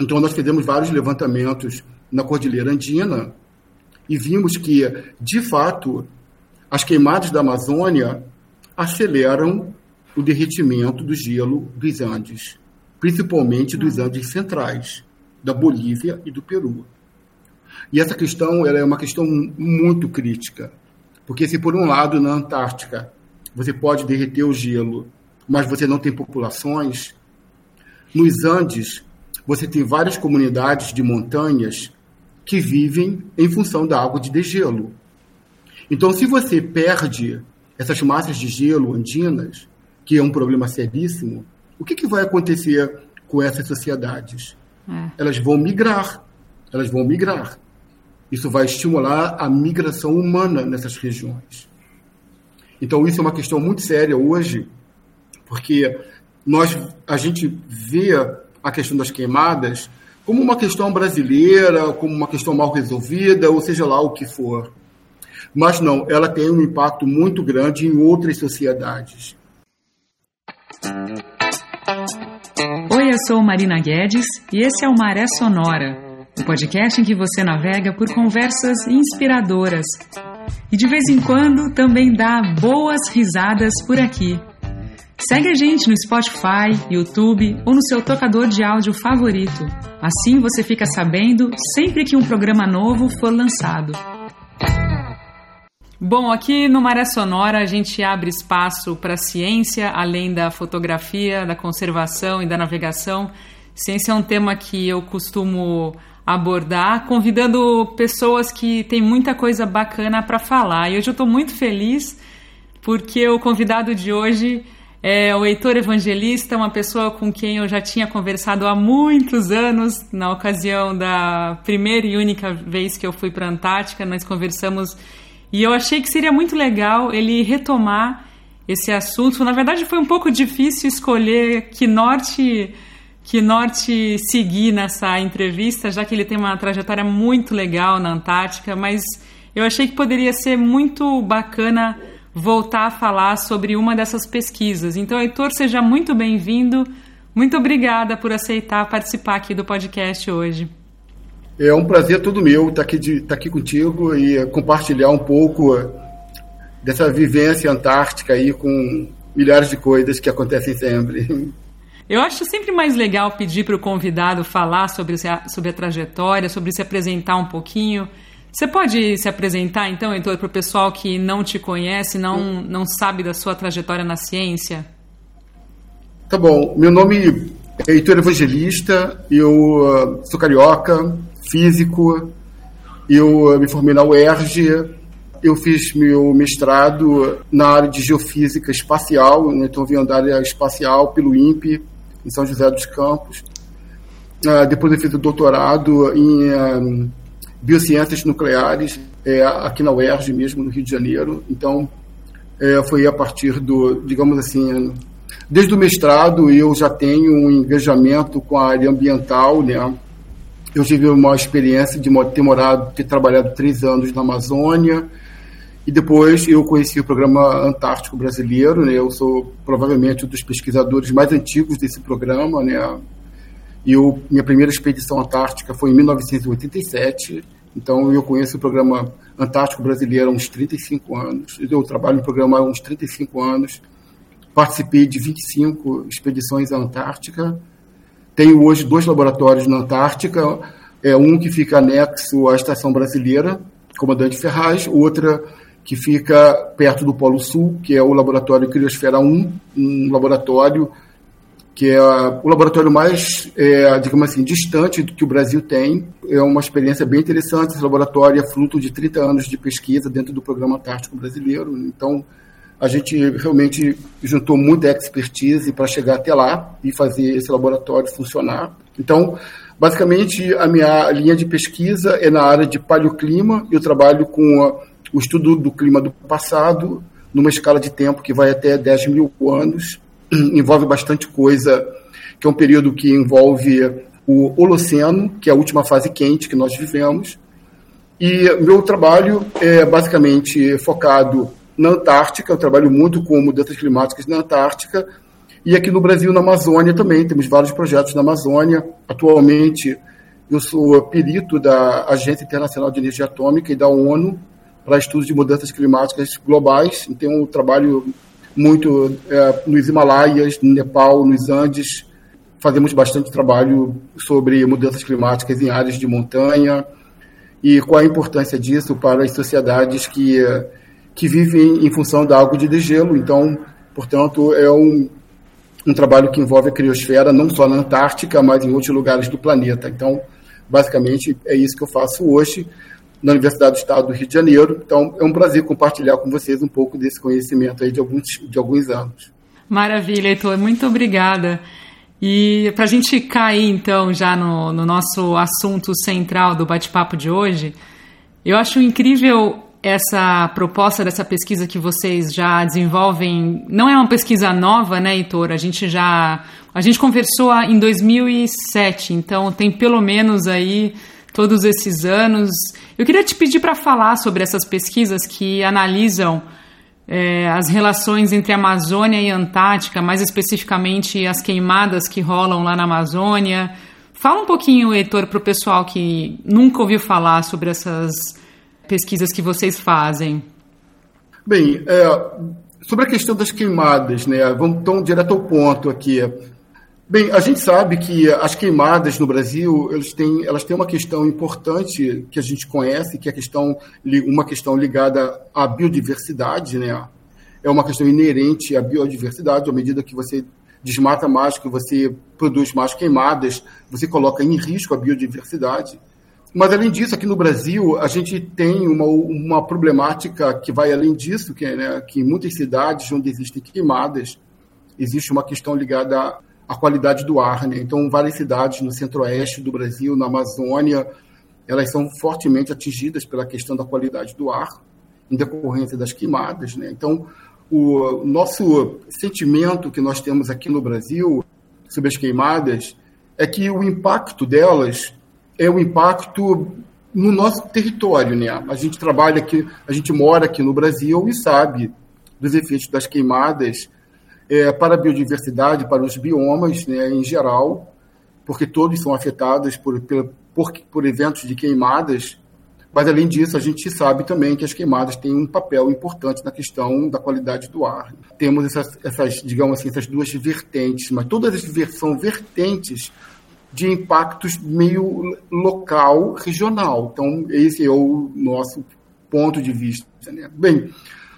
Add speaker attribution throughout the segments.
Speaker 1: Então, nós fizemos vários levantamentos na Cordilheira Andina e vimos que, de fato, as queimadas da Amazônia aceleram o derretimento do gelo dos Andes, principalmente dos Andes centrais, da Bolívia e do Peru. E essa questão ela é uma questão muito crítica, porque se por um lado na Antártica você pode derreter o gelo, mas você não tem populações, nos Andes você tem várias comunidades de montanhas que vivem em função da água de degelo. Então, se você perde essas massas de gelo andinas, que é um problema seríssimo, o que, que vai acontecer com essas sociedades? É. Elas vão migrar. Elas vão migrar. Isso vai estimular a migração humana nessas regiões. Então, isso é uma questão muito séria hoje, porque nós, a gente vê a questão das queimadas como uma questão brasileira, como uma questão mal resolvida, ou seja lá o que for. Mas não, ela tem um impacto muito grande em outras sociedades.
Speaker 2: Oi, eu sou Marina Guedes e esse é o Maré Sonora o podcast em que você navega por conversas inspiradoras e de vez em quando também dá boas risadas por aqui. Segue a gente no Spotify, YouTube ou no seu tocador de áudio favorito. Assim você fica sabendo sempre que um programa novo for lançado. Bom, aqui no Maré Sonora a gente abre espaço para ciência, além da fotografia, da conservação e da navegação. Ciência é um tema que eu costumo abordar, convidando pessoas que têm muita coisa bacana para falar. E hoje eu estou muito feliz porque o convidado de hoje é o Heitor Evangelista, uma pessoa com quem eu já tinha conversado há muitos anos, na ocasião da primeira e única vez que eu fui para a Antártica, nós conversamos e eu achei que seria muito legal ele retomar esse assunto. Na verdade, foi um pouco difícil escolher que norte que norte seguir nessa entrevista, já que ele tem uma trajetória muito legal na Antártica, mas eu achei que poderia ser muito bacana voltar a falar sobre uma dessas pesquisas. Então, Heitor, seja muito bem-vindo. Muito obrigada por aceitar participar aqui do podcast hoje.
Speaker 1: É um prazer todo meu estar aqui, de, estar aqui contigo e compartilhar um pouco dessa vivência antártica aí com milhares de coisas que acontecem sempre.
Speaker 2: Eu acho sempre mais legal pedir para o convidado falar sobre, sobre a trajetória, sobre se apresentar um pouquinho. Você pode se apresentar, então, Heitor, para o pessoal que não te conhece, não, não sabe da sua trajetória na ciência?
Speaker 1: Tá bom. Meu nome é Heitor Evangelista, eu uh, sou carioca, físico, eu uh, me formei na UERJ, eu fiz meu mestrado na área de geofísica espacial, então vim da área espacial pelo INPE, em São José dos Campos. Uh, depois eu fiz o doutorado em biociências nucleares, é, aqui na UERJ mesmo, no Rio de Janeiro. Então, é, foi a partir do, digamos assim, desde o mestrado eu já tenho um engajamento com a área ambiental, né? Eu tive uma experiência de ter morado, ter trabalhado três anos na Amazônia, e depois eu conheci o programa Antártico Brasileiro, né? Eu sou provavelmente um dos pesquisadores mais antigos desse programa, né? E eu, minha primeira expedição antártica foi em 1987. Então eu conheço o programa Antártico Brasileiro há uns 35 anos. Eu trabalho no programa há uns 35 anos. Participei de 25 expedições à Antártica. Tenho hoje dois laboratórios na Antártica, é um que fica anexo à Estação Brasileira, Comandante Ferraz, outra que fica perto do Polo Sul, que é o laboratório Criosfera 1, um laboratório que é o laboratório mais, é, digamos assim, distante do que o Brasil tem. É uma experiência bem interessante. Esse laboratório é fruto de 30 anos de pesquisa dentro do Programa Antártico Brasileiro. Então, a gente realmente juntou muita expertise para chegar até lá e fazer esse laboratório funcionar. Então, basicamente, a minha linha de pesquisa é na área de paleoclima. Eu trabalho com a o estudo do clima do passado, numa escala de tempo que vai até 10 mil anos, envolve bastante coisa, que é um período que envolve o Holoceno, que é a última fase quente que nós vivemos. E meu trabalho é basicamente focado na Antártica, eu trabalho muito com mudanças climáticas na Antártica, E aqui no Brasil, na Amazônia também, temos vários projetos na Amazônia. Atualmente, eu sou perito da Agência Internacional de Energia Atômica e da ONU para estudos de mudanças climáticas globais. Então, eu trabalho muito é, nos Himalaias, no Nepal, nos Andes. Fazemos bastante trabalho sobre mudanças climáticas em áreas de montanha e qual a importância disso para as sociedades que, que vivem em função da água de degelo. Então, portanto, é um, um trabalho que envolve a criosfera não só na Antártica, mas em outros lugares do planeta. Então, basicamente, é isso que eu faço hoje na Universidade do Estado do Rio de Janeiro. Então, é um prazer compartilhar com vocês um pouco desse conhecimento aí de alguns, de alguns anos.
Speaker 2: Maravilha, Heitor. Muito obrigada. E para a gente cair, então, já no, no nosso assunto central do bate-papo de hoje, eu acho incrível essa proposta dessa pesquisa que vocês já desenvolvem. Não é uma pesquisa nova, né, Heitor? A gente já. A gente conversou em 2007, então tem pelo menos aí todos esses anos. Eu queria te pedir para falar sobre essas pesquisas que analisam é, as relações entre Amazônia e Antártica, mais especificamente as queimadas que rolam lá na Amazônia. Fala um pouquinho, Heitor, para o pessoal que nunca ouviu falar sobre essas pesquisas que vocês fazem.
Speaker 1: Bem, é, sobre a questão das queimadas, né? Vamos tão direto ao ponto aqui. Bem, a gente sabe que as queimadas no Brasil eles têm, elas têm uma questão importante que a gente conhece, que é questão, uma questão ligada à biodiversidade, né? É uma questão inerente à biodiversidade, à medida que você desmata mais, que você produz mais queimadas, você coloca em risco a biodiversidade. Mas, além disso, aqui no Brasil, a gente tem uma, uma problemática que vai além disso, que, é, né, que em muitas cidades onde existem queimadas, existe uma questão ligada a qualidade do ar. Né? Então, várias cidades no centro-oeste do Brasil, na Amazônia, elas são fortemente atingidas pela questão da qualidade do ar, em decorrência das queimadas. Né? Então, o nosso sentimento que nós temos aqui no Brasil sobre as queimadas é que o impacto delas é o impacto no nosso território, né? A gente trabalha aqui, a gente mora aqui no Brasil e sabe dos efeitos das queimadas é, para a biodiversidade, para os biomas né, em geral, porque todos são afetados por, por, por eventos de queimadas, mas além disso, a gente sabe também que as queimadas têm um papel importante na questão da qualidade do ar. Temos essas, essas digamos assim, essas duas vertentes, mas todas as são vertentes de impactos meio local, regional. Então, esse é o nosso ponto de vista. Né? Bem,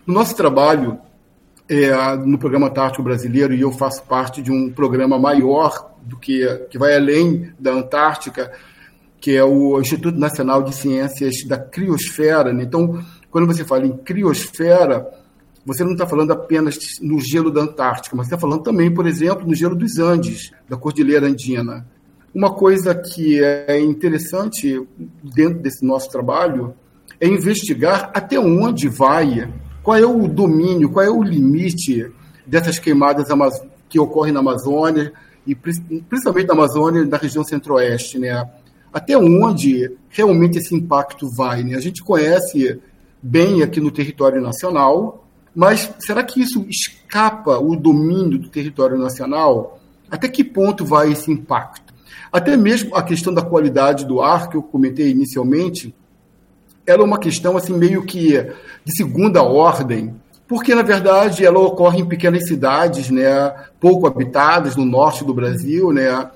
Speaker 1: no nosso trabalho, é, no programa Antártico Brasileiro e eu faço parte de um programa maior do que que vai além da Antártica, que é o Instituto Nacional de Ciências da Criosfera. Né? Então, quando você fala em criosfera, você não está falando apenas no gelo da Antártica, mas está falando também, por exemplo, no gelo dos Andes, da Cordilheira Andina. Uma coisa que é interessante dentro desse nosso trabalho é investigar até onde vai qual é o domínio, qual é o limite dessas queimadas que ocorrem na Amazônia, e principalmente na Amazônia, na região centro-oeste, né? Até onde realmente esse impacto vai, né? A gente conhece bem aqui no território nacional, mas será que isso escapa o domínio do território nacional? Até que ponto vai esse impacto? Até mesmo a questão da qualidade do ar, que eu comentei inicialmente, ela é uma questão assim meio que de segunda ordem, porque na verdade ela ocorre em pequenas cidades, né, pouco habitadas no norte do Brasil, né.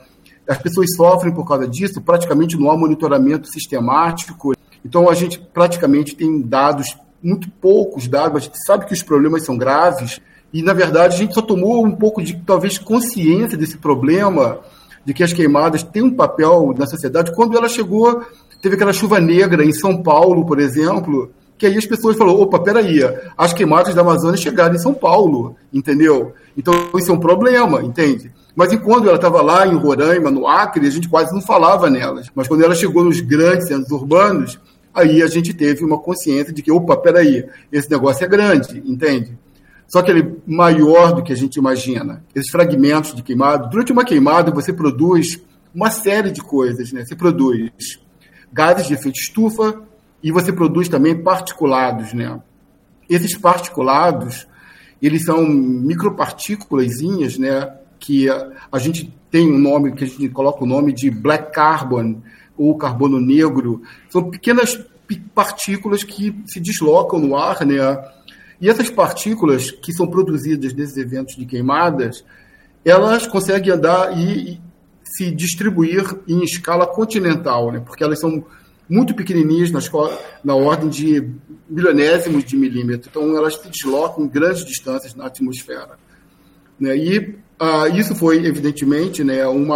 Speaker 1: As pessoas sofrem por causa disso, praticamente não há monitoramento sistemático. Então a gente praticamente tem dados muito poucos dados, a gente sabe que os problemas são graves e na verdade a gente só tomou um pouco de talvez consciência desse problema de que as queimadas têm um papel na sociedade quando ela chegou Teve aquela chuva negra em São Paulo, por exemplo, que aí as pessoas falaram, opa, peraí, as queimadas da Amazônia chegaram em São Paulo, entendeu? Então isso é um problema, entende? Mas enquanto ela estava lá em Roraima, no Acre, a gente quase não falava nelas. Mas quando ela chegou nos grandes centros urbanos, aí a gente teve uma consciência de que, opa, peraí, esse negócio é grande, entende? Só que ele é maior do que a gente imagina. Esses fragmentos de queimado, durante uma queimada você produz uma série de coisas, né? Você produz gases de efeito estufa e você produz também particulados, né? Esses particulados, eles são micropartículas, né, que a, gente tem um nome, que a gente coloca o nome de black carbon, ou carbono negro. São pequenas partículas que se deslocam no ar, né? E essas partículas que são produzidas desses eventos de queimadas, elas conseguem andar e se distribuir em escala continental, né? Porque elas são muito pequenininhas, na, escola, na ordem de milionésimos de milímetro. Então, elas se deslocam em grandes distâncias na atmosfera. Né? E ah, isso foi, evidentemente, né, um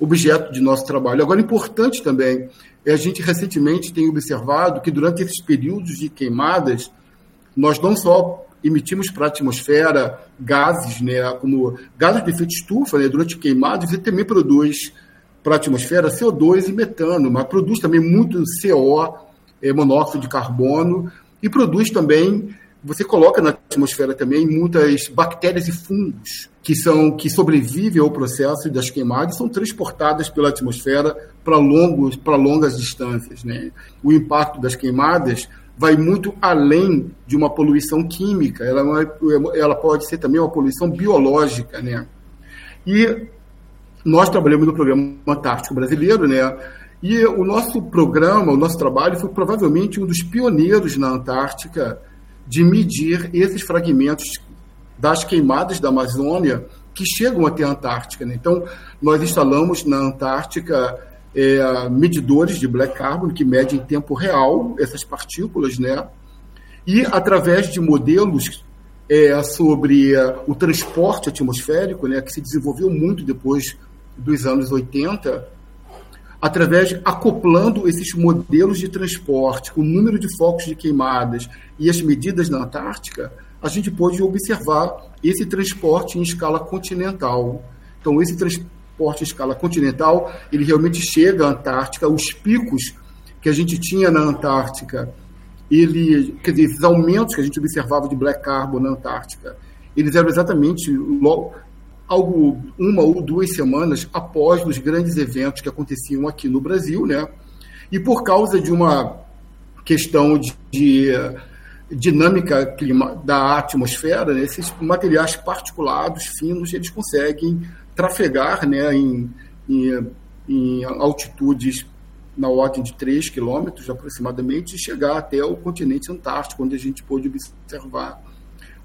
Speaker 1: objeto de nosso trabalho. Agora, importante também, é a gente recentemente tem observado que durante esses períodos de queimadas, nós não só emitimos para a atmosfera gases, né, como gases de efeito estufa, né, durante queimadas, você também produz para a atmosfera CO2 e metano, mas produz também muito CO, é, monóxido de carbono, e produz também, você coloca na atmosfera também muitas bactérias e fungos que são que sobrevivem ao processo das queimadas e são transportadas pela atmosfera para longos para longas distâncias, né? O impacto das queimadas vai muito além de uma poluição química, ela, é, ela pode ser também uma poluição biológica, né? E nós trabalhamos no programa Antártico Brasileiro, né? E o nosso programa, o nosso trabalho foi provavelmente um dos pioneiros na Antártica de medir esses fragmentos das queimadas da Amazônia que chegam até a Antártica. Né? Então, nós instalamos na Antártica é, medidores de black carbon que medem em tempo real essas partículas, né? E através de modelos é, sobre é, o transporte atmosférico, né, que se desenvolveu muito depois dos anos 80, através de acoplando esses modelos de transporte, o número de focos de queimadas e as medidas na Antártica, a gente pôde observar esse transporte em escala continental. Então, esse transporte em escala continental, ele realmente chega à Antártica, os picos que a gente tinha na Antártica, ele, quer dizer, esses aumentos que a gente observava de black carbon na Antártica, eles eram exatamente logo, algo uma ou duas semanas após os grandes eventos que aconteciam aqui no Brasil, né? E por causa de uma questão de, de dinâmica clima, da atmosfera, né, esses materiais particulados finos eles conseguem trafegar né, em, em, em altitudes na ordem de 3 quilômetros aproximadamente e chegar até o continente antártico, onde a gente pôde observar,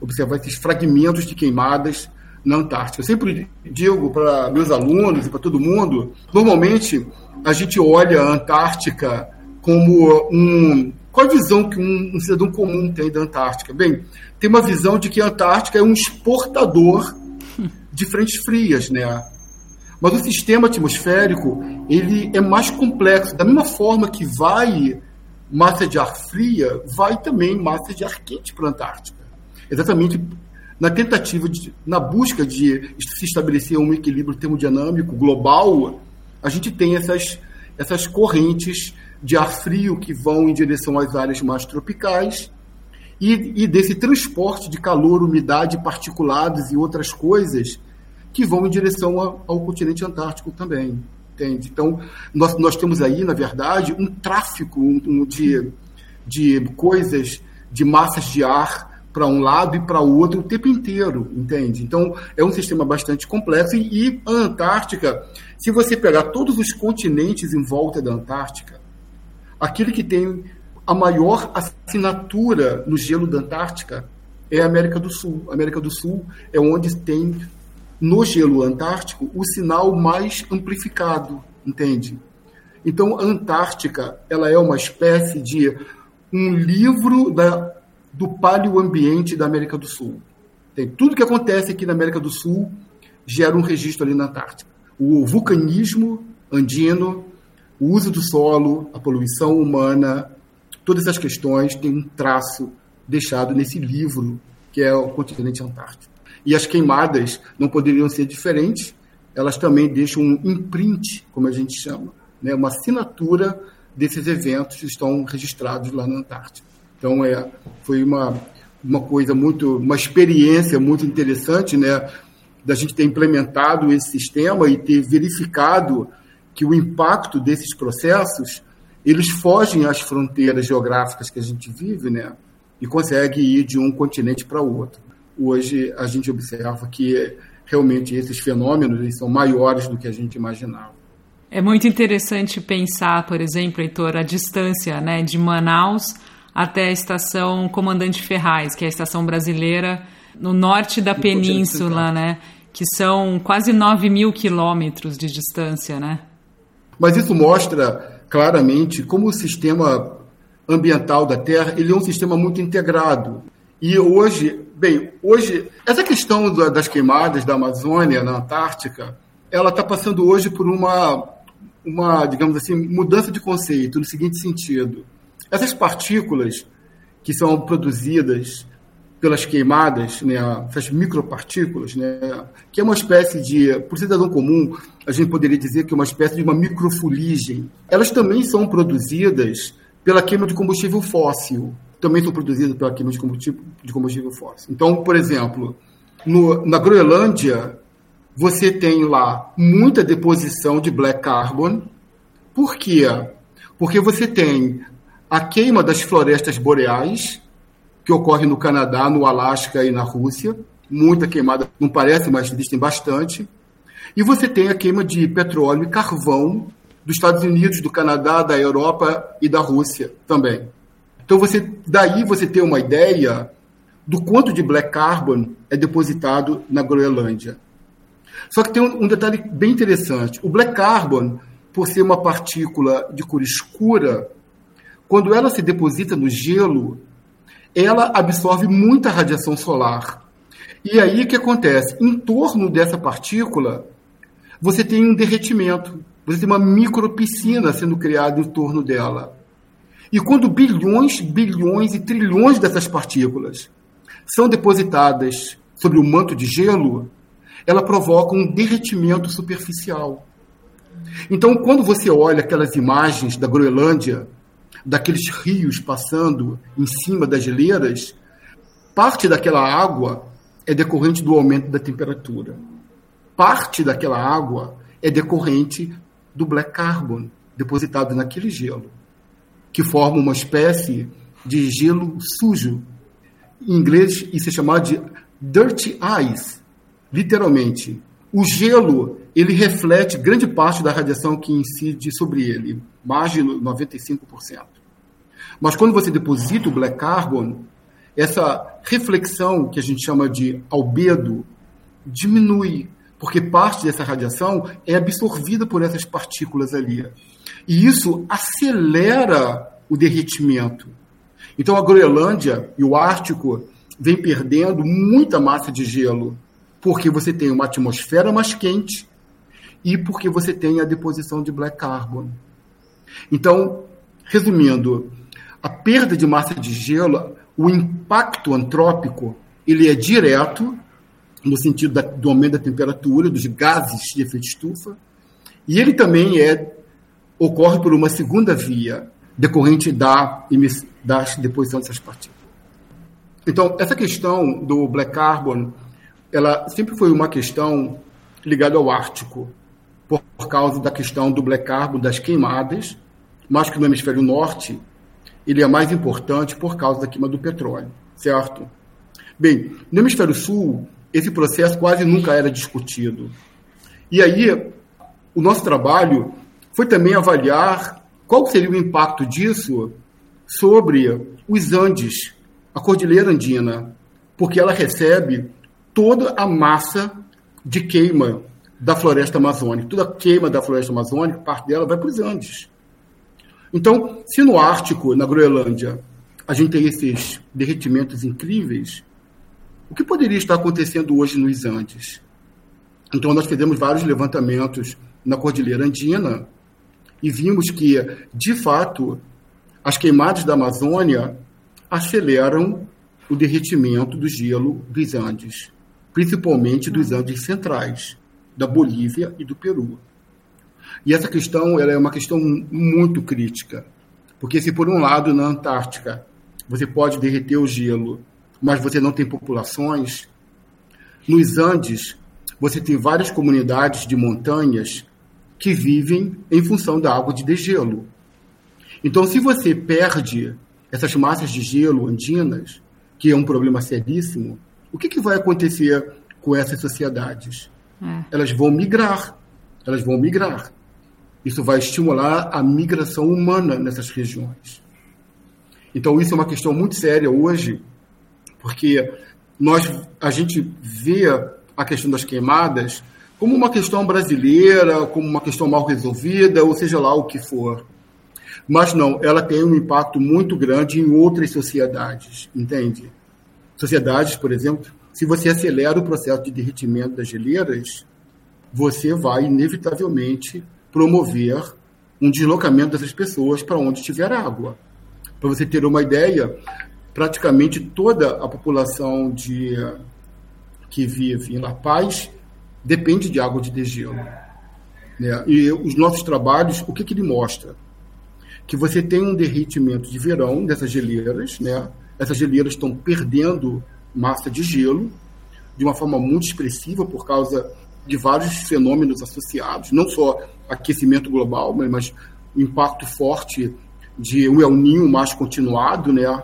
Speaker 1: observar esses fragmentos de queimadas na Antártica. Eu sempre digo para meus alunos e para todo mundo, normalmente a gente olha a Antártica como um. Qual a visão que um, um cidadão comum tem da Antártica? Bem, tem uma visão de que a Antártica é um exportador de frentes frias, né? Mas o sistema atmosférico ele é mais complexo. Da mesma forma que vai massa de ar fria, vai também massa de ar quente para a Antártica. Exatamente na tentativa de, na busca de se estabelecer um equilíbrio termodinâmico global, a gente tem essas, essas correntes de ar frio que vão em direção às áreas mais tropicais e, e desse transporte de calor, umidade, particulados e outras coisas que vão em direção ao continente antártico também. Entende? Então, nós, nós temos aí, na verdade, um tráfico um, de, de coisas, de massas de ar para um lado e para o outro o tempo inteiro, entende? Então, é um sistema bastante complexo. E a Antártica, se você pegar todos os continentes em volta da Antártica, aquele que tem a maior assinatura no gelo da Antártica é a América do Sul. A América do Sul é onde tem, no gelo antártico, o sinal mais amplificado, entende? Então, a Antártica ela é uma espécie de um livro da do paleoambiente da América do Sul. Tem tudo que acontece aqui na América do Sul gera um registro ali na Antártica. O vulcanismo andino, o uso do solo, a poluição humana, todas essas questões têm um traço deixado nesse livro que é o continente antártico. E as queimadas não poderiam ser diferentes, elas também deixam um imprint, como a gente chama, né, uma assinatura desses eventos que estão registrados lá na Antártica. Então, é, foi uma, uma coisa muito, uma experiência muito interessante, né, da gente ter implementado esse sistema e ter verificado que o impacto desses processos, eles fogem às fronteiras geográficas que a gente vive, né, e consegue ir de um continente para o outro. Hoje a gente observa que realmente esses fenômenos são maiores do que a gente imaginava.
Speaker 2: É muito interessante pensar, por exemplo, Heitor, a distância né, de Manaus até a estação Comandante Ferraz, que é a estação brasileira no norte da península, né? Que são quase 9 mil quilômetros de distância, né?
Speaker 1: Mas isso mostra claramente como o sistema ambiental da Terra ele é um sistema muito integrado. E hoje, bem, hoje, essa questão das queimadas da Amazônia, na Antártica, ela está passando hoje por uma, uma, digamos assim, mudança de conceito, no seguinte sentido. Essas partículas que são produzidas pelas queimadas, né, essas micropartículas, né, que é uma espécie de, por cidadão comum, a gente poderia dizer que é uma espécie de uma microfuligem. Elas também são produzidas pela queima de combustível fóssil. Também são produzidas pela queima de combustível, de combustível fóssil. Então, por exemplo, no, na Groenlândia, você tem lá muita deposição de black carbon. Por quê? Porque você tem a queima das florestas boreais, que ocorre no Canadá, no Alasca e na Rússia. Muita queimada, não parece, mas existem bastante. E você tem a queima de petróleo e carvão dos Estados Unidos, do Canadá, da Europa e da Rússia também. Então você daí você tem uma ideia do quanto de black carbon é depositado na Groenlândia. Só que tem um, um detalhe bem interessante. O black carbon, por ser uma partícula de cor escura, quando ela se deposita no gelo, ela absorve muita radiação solar. E aí o que acontece? Em torno dessa partícula, você tem um derretimento, você tem uma micropiscina sendo criada em torno dela. E quando bilhões, bilhões e trilhões dessas partículas são depositadas sobre o manto de gelo, ela provoca um derretimento superficial. Então, quando você olha aquelas imagens da Groenlândia, daqueles rios passando em cima das geleiras, parte daquela água é decorrente do aumento da temperatura. Parte daquela água é decorrente do black carbon depositado naquele gelo, que forma uma espécie de gelo sujo. Em inglês, isso é chamado de dirty ice, literalmente. O gelo ele reflete grande parte da radiação que incide sobre ele, mais de 95%. Mas quando você deposita o black carbon, essa reflexão que a gente chama de albedo diminui, porque parte dessa radiação é absorvida por essas partículas ali. E isso acelera o derretimento. Então a Groenlândia e o Ártico vêm perdendo muita massa de gelo, porque você tem uma atmosfera mais quente e porque você tem a deposição de black carbon. Então, resumindo, a perda de massa de gelo, o impacto antrópico, ele é direto, no sentido da, do aumento da temperatura, dos gases de efeito estufa, e ele também é ocorre por uma segunda via, decorrente da, da deposição dessas partículas. Então, essa questão do black carbon, ela sempre foi uma questão ligada ao Ártico, por, causa da questão do black carbon, das queimadas, mas que no hemisfério norte ele é mais importante por causa da queima do petróleo, certo? Bem, no hemisfério sul, esse processo quase nunca era discutido. E aí, o nosso trabalho foi também avaliar qual seria o impacto disso sobre os Andes, a Cordilheira Andina, porque ela recebe toda a massa de queima da floresta amazônica. Toda a queima da floresta amazônica, parte dela vai para os Andes. Então, se no Ártico, na Groenlândia, a gente tem esses derretimentos incríveis, o que poderia estar acontecendo hoje nos Andes? Então, nós fizemos vários levantamentos na Cordilheira Andina e vimos que, de fato, as queimadas da Amazônia aceleram o derretimento do gelo dos Andes, principalmente dos Andes centrais, da Bolívia e do Peru. E essa questão é uma questão muito crítica, porque se por um lado na Antártica você pode derreter o gelo, mas você não tem populações, nos Andes você tem várias comunidades de montanhas que vivem em função da água de degelo. Então, se você perde essas massas de gelo andinas, que é um problema seríssimo, O que, que vai acontecer com essas sociedades? É. Elas vão migrar. Elas vão migrar. Isso vai estimular a migração humana nessas regiões. Então, isso é uma questão muito séria hoje, porque nós, a gente vê a questão das queimadas como uma questão brasileira, como uma questão mal resolvida, ou seja lá o que for. Mas não, ela tem um impacto muito grande em outras sociedades, entende? Sociedades, por exemplo, se você acelera o processo de derretimento das geleiras, você vai inevitavelmente promover um deslocamento dessas pessoas para onde tiver água. Para você ter uma ideia, praticamente toda a população de, que vive em La Paz depende de água de degelo. Né? E os nossos trabalhos, o que, que ele mostra? Que você tem um derretimento de verão dessas geleiras, né? essas geleiras estão perdendo massa de gelo de uma forma muito expressiva por causa de vários fenômenos associados, não só aquecimento global, mas impacto forte de um El Ninho mais continuado, né?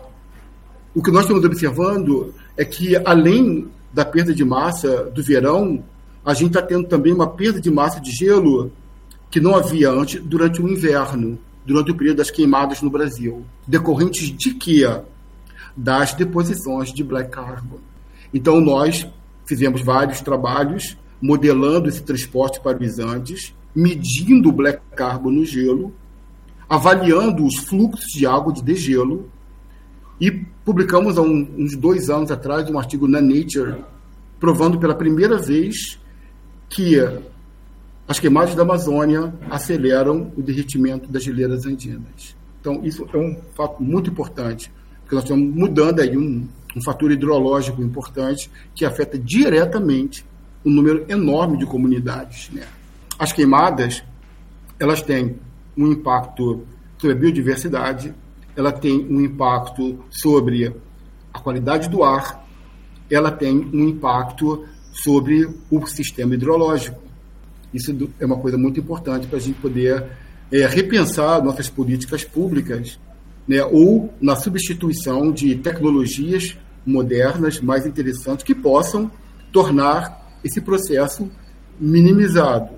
Speaker 1: O que nós estamos observando é que, além da perda de massa do verão, a gente está tendo também uma perda de massa de gelo que não havia antes durante o inverno, durante o período das queimadas no Brasil, decorrentes de quê? Das deposições de black carbon. Então, nós fizemos vários trabalhos modelando esse transporte para os Andes, medindo o black carbon no gelo avaliando os fluxos de água de degelo e publicamos há uns dois anos atrás um artigo na Nature provando pela primeira vez que as queimadas da Amazônia aceleram o derretimento das geleiras andinas. Então, isso é um fato muito importante, porque nós estamos mudando aí um, um fator hidrológico importante que afeta diretamente um número enorme de comunidades. Né? As queimadas, elas têm um impacto sobre a biodiversidade, ela tem um impacto sobre a qualidade do ar, ela tem um impacto sobre o sistema hidrológico. Isso é uma coisa muito importante para a gente poder é, repensar nossas políticas públicas, né, ou na substituição de tecnologias modernas mais interessantes que possam tornar esse processo minimizado,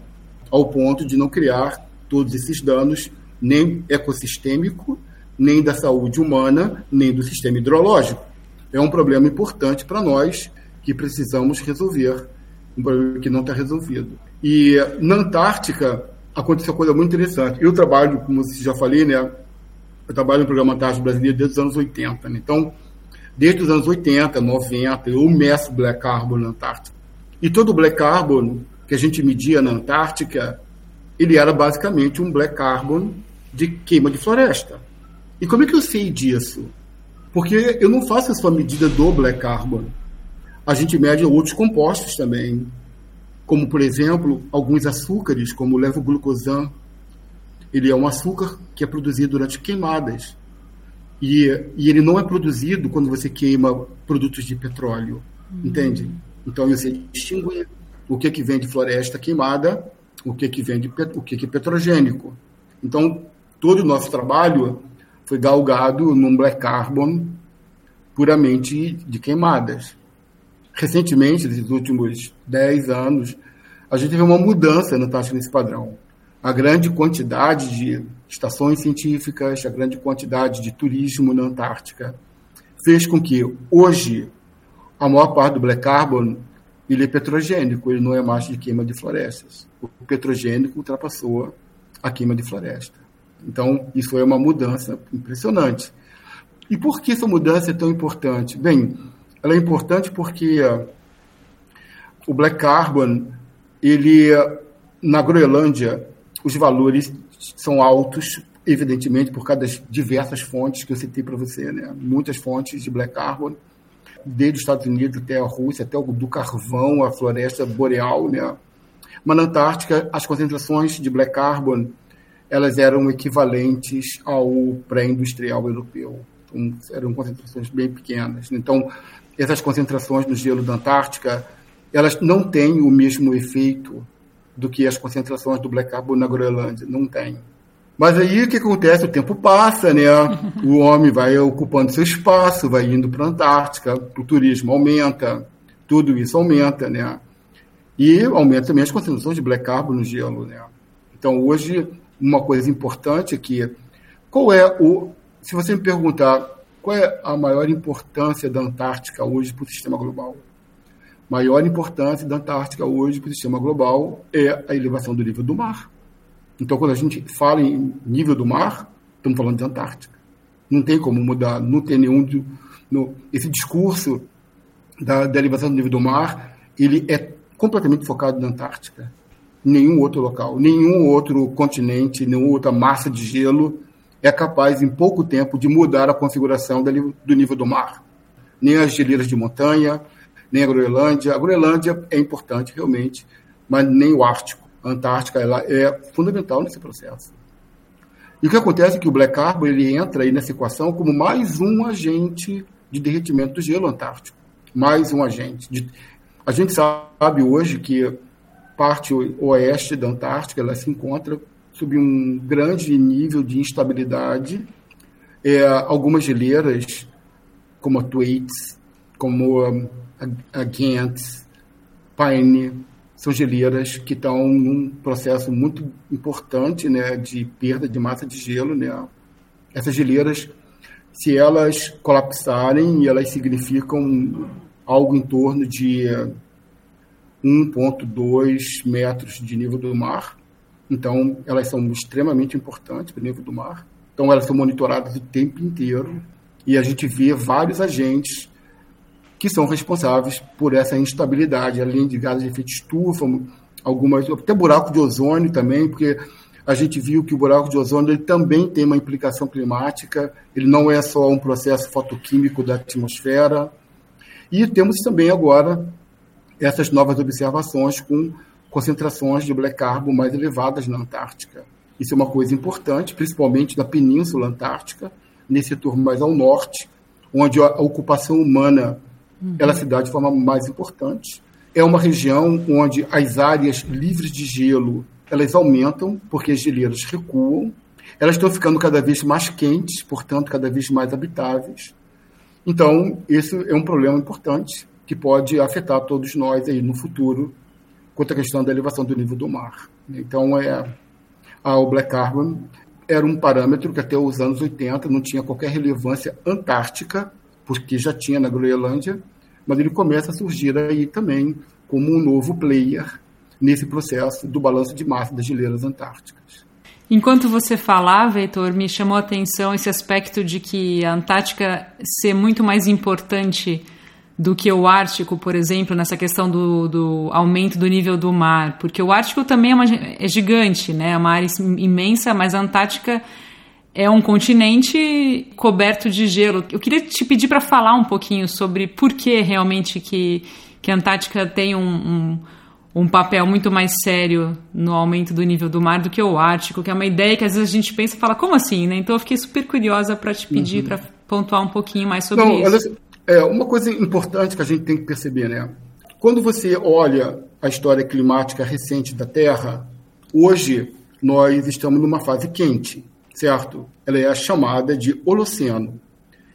Speaker 1: ao ponto de não criar todos esses danos, nem ecossistêmico, nem da saúde humana, nem do sistema hidrológico. É um problema importante para nós que precisamos resolver, um problema que não está resolvido. E na Antártica aconteceu uma coisa muito interessante. Eu trabalho, como já falei, né, eu trabalho no programa Antártico Brasileiro desde os anos 80. Né? Então, desde os anos 80, 90, eu meço Black Carbon na Antártica. E todo o Black Carbon que a gente media na Antártica ele era basicamente um black carbon de queima de floresta. E como é que eu sei disso? Porque eu não faço essa medida do black carbon. A gente mede outros compostos também, como, por exemplo, alguns açúcares, como o levoglucosan. Ele é um açúcar que é produzido durante queimadas. E, e ele não é produzido quando você queima produtos de petróleo, uhum. entende? Então, eu sei distinguir o que, é que vem de floresta queimada o que, que vem de o que, que é petrogênico. Então, todo o nosso trabalho foi galgado num black carbon puramente de queimadas. Recentemente, nesses últimos 10 anos, a gente teve uma mudança na taxa nesse padrão. A grande quantidade de estações científicas, a grande quantidade de turismo na Antártica, fez com que hoje a maior parte do black carbon ele é petrogênico, ele não é mais de queima de florestas. O petrogênico ultrapassou a queima de floresta. Então, isso é uma mudança impressionante. E por que essa mudança é tão importante? Bem, ela é importante porque uh, o black carbon, ele na Groenlândia, os valores são altos, evidentemente, por causa das diversas fontes que eu citei para você, né? Muitas fontes de black carbon desde os Estados Unidos até a Rússia, até o do carvão, a floresta boreal, né? Mas na Antártica, as concentrações de black carbon elas eram equivalentes ao pré-industrial europeu. Então, eram concentrações bem pequenas. Então, essas concentrações no gelo da Antártica, elas não têm o mesmo efeito do que as concentrações do black carbon na Groenlândia. Não tem. Mas aí o que acontece? O tempo passa, né? O homem vai ocupando seu espaço, vai indo para a Antártica, o turismo aumenta, tudo isso aumenta, né? E aumenta também as concentrações de black carbon no gelo, né? Então, hoje, uma coisa importante é que qual é o... Se você me perguntar qual é a maior importância da Antártica hoje para o sistema global? Maior importância da Antártica hoje para o sistema global é a elevação do nível do mar. Então, quando a gente fala em nível do mar, estamos falando de Antártica. Não tem como mudar, não tem nenhum. No, esse discurso da, da elevação do nível do mar, ele é completamente focado na Antártica. Nenhum outro local, nenhum outro continente, nenhuma outra massa de gelo é capaz, em pouco tempo, de mudar a configuração do nível do mar. Nem as geleiras de montanha, nem a Groenlândia. A Groenlândia é importante, realmente, mas nem o Ártico. A Antártica ela é fundamental nesse processo. E o que acontece é que o Black Carbon ele entra aí nessa equação como mais um agente de derretimento do gelo antártico. Mais um agente. De... A gente sabe hoje que parte oeste da Antártica ela se encontra sob um grande nível de instabilidade. É, algumas geleiras, como a Thwaites, como a, a Pine, são geleiras que estão num processo muito importante né, de perda de massa de gelo. Né? Essas geleiras, se elas colapsarem, elas significam algo em torno de 1,2 metros de nível do mar. Então, elas são extremamente importantes para o nível do mar. Então, elas são monitoradas o tempo inteiro e a gente vê vários agentes que são responsáveis por essa instabilidade, além de gases de efeito estufa, algumas, até buraco de ozônio também, porque a gente viu que o buraco de ozônio ele também tem uma implicação climática, ele não é só um processo fotoquímico da atmosfera. E temos também agora essas novas observações com concentrações de black carbon mais elevadas na Antártica. Isso é uma coisa importante, principalmente na Península Antártica, nesse setor mais ao norte, onde a ocupação humana uhum. ela se dá de forma mais importante. É uma região onde as áreas livres de gelo elas aumentam porque as geleiras recuam. Elas estão ficando cada vez mais quentes, portanto, cada vez mais habitáveis. Então, esse é um problema importante que pode afetar todos nós aí no futuro quanto à questão da elevação do nível do mar. Então, é, a, Black Carbon era um parâmetro que até os anos 80 não tinha qualquer relevância antártica, porque já tinha na Groenlândia, mas ele começa a surgir aí também como um novo player nesse processo do balanço de massa das geleiras antárticas.
Speaker 2: Enquanto você falava, Heitor, me chamou a atenção esse aspecto de que a Antártica ser muito mais importante do que o Ártico, por exemplo, nessa questão do, do aumento do nível do mar, porque o Ártico também é, uma, é gigante, né? É uma área imensa, mas a Antártica é um continente coberto de gelo. Eu queria te pedir para falar um pouquinho sobre por que realmente que, que a Antártica tem um, um, um, papel muito mais sério no aumento do nível do mar do que o Ártico, que é uma ideia que às vezes a gente pensa e fala, como assim, né? Então eu fiquei super curiosa para te pedir uhum. para pontuar um pouquinho mais sobre Não, isso.
Speaker 1: É, uma coisa importante que a gente tem que perceber, né? Quando você olha a história climática recente da Terra, hoje nós estamos numa fase quente certo? Ela é chamada de Holoceno.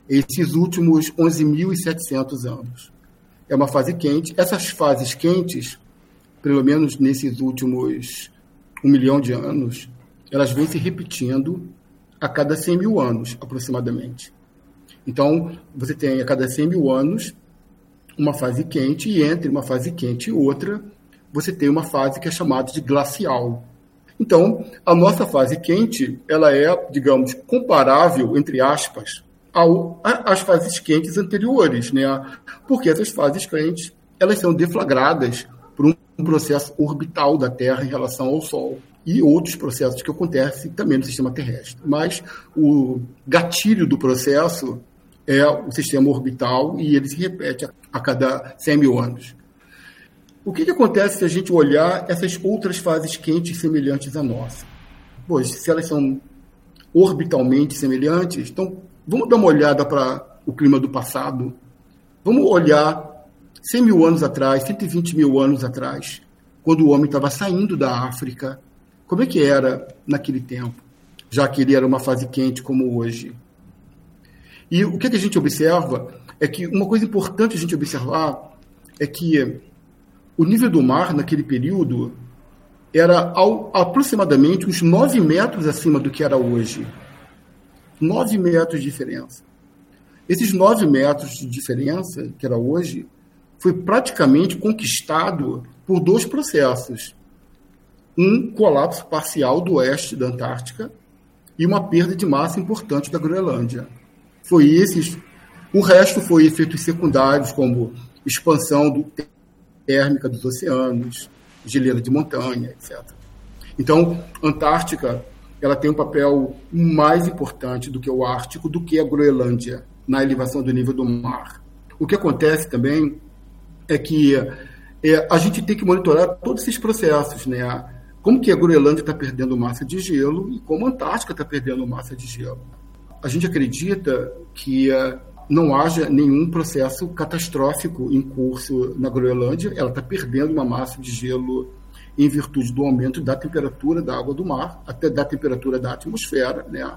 Speaker 1: Esses últimos 11.700 anos. É uma fase quente. Essas fases quentes, pelo menos nesses últimos um milhão de anos, elas vêm se repetindo a cada 100 mil anos, aproximadamente. Então, você tem a cada 100 mil anos uma fase quente, e entre uma fase quente e outra, você tem uma fase que é chamada de glacial. Então, a nossa fase quente, ela é, digamos, comparável, entre aspas, ao, às fases quentes anteriores, né? Porque essas fases quentes, elas são deflagradas por um processo orbital da Terra em relação ao Sol e outros processos que acontecem também no sistema terrestre. Mas o gatilho do processo é o sistema orbital e ele se repete a cada 100 mil anos. O que, que, acontece se a gente olhar essas outras fases quentes semelhantes à nossa? Pois, se elas são orbitalmente semelhantes, então vamos dar uma olhada para o clima do passado. Vamos olhar 100 mil anos atrás, 120 mil anos atrás, quando o homem estava saindo da África. Como é que era naquele tempo, já que ele era uma fase quente como hoje? E o que, que a gente observa é que uma coisa importante a gente observar é que o nível do mar naquele período era ao, aproximadamente uns 9 metros acima do que era hoje. 9 metros de diferença. Esses 9 metros de diferença, que era hoje, foi praticamente conquistado por dois processos. Um colapso parcial do oeste da Antártica e uma perda de massa importante da Groenlândia. Foi esses. O resto foi efeitos secundários, como expansão do, térmica dos oceanos, geleira de montanha, etc. Então, Antártica ela tem um papel mais importante do que o Ártico, do que a Groenlândia na elevação do nível do mar. O que acontece também é que é, a gente tem que monitorar todos esses processos, né? Como que a Groenlândia está perdendo massa de gelo e como a Antártica está perdendo massa de gelo. A gente acredita que é, não haja nenhum processo catastrófico em curso na Groenlândia. Ela está perdendo uma massa de gelo em virtude do aumento da temperatura da água do mar, até da temperatura da atmosfera, né?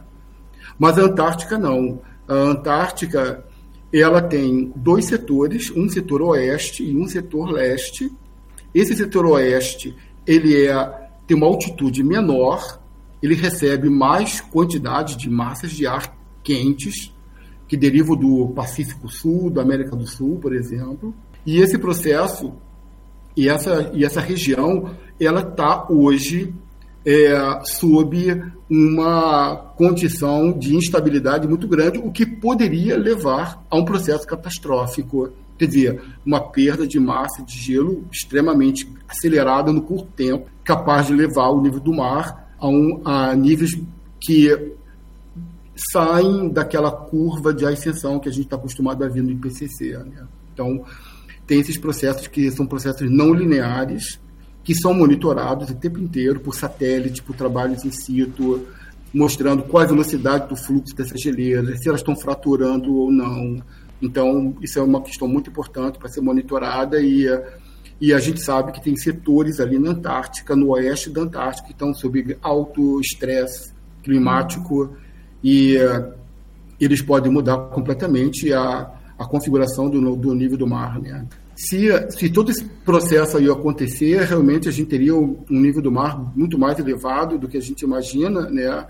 Speaker 1: Mas a Antártica não. A Antártica ela tem dois setores, um setor oeste e um setor leste. Esse setor oeste ele é, tem uma altitude menor, ele recebe mais quantidade de massas de ar quentes que derivam do Pacífico Sul, da América do Sul, por exemplo. E esse processo e essa, e essa região ela está hoje é, sob uma condição de instabilidade muito grande, o que poderia levar a um processo catastrófico. Quer dizer, uma perda de massa de gelo extremamente acelerada no curto tempo, capaz de levar o nível do mar a, um, a níveis que saem daquela curva de ascensão que a gente está acostumado a ver no IPCC. Né? Então, tem esses processos que são processos não lineares, que são monitorados o tempo inteiro por satélite, por trabalhos in situ, mostrando qual a velocidade do fluxo dessas geleiras, se elas estão fraturando ou não. Então, isso é uma questão muito importante para ser monitorada e, e a gente sabe que tem setores ali na Antártica, no oeste da Antártica, que estão sob alto estresse climático e uh, eles podem mudar completamente a, a configuração do, do nível do mar. Né? Se, se todo esse processo aí acontecer, realmente a gente teria um, um nível do mar muito mais elevado do que a gente imagina, né?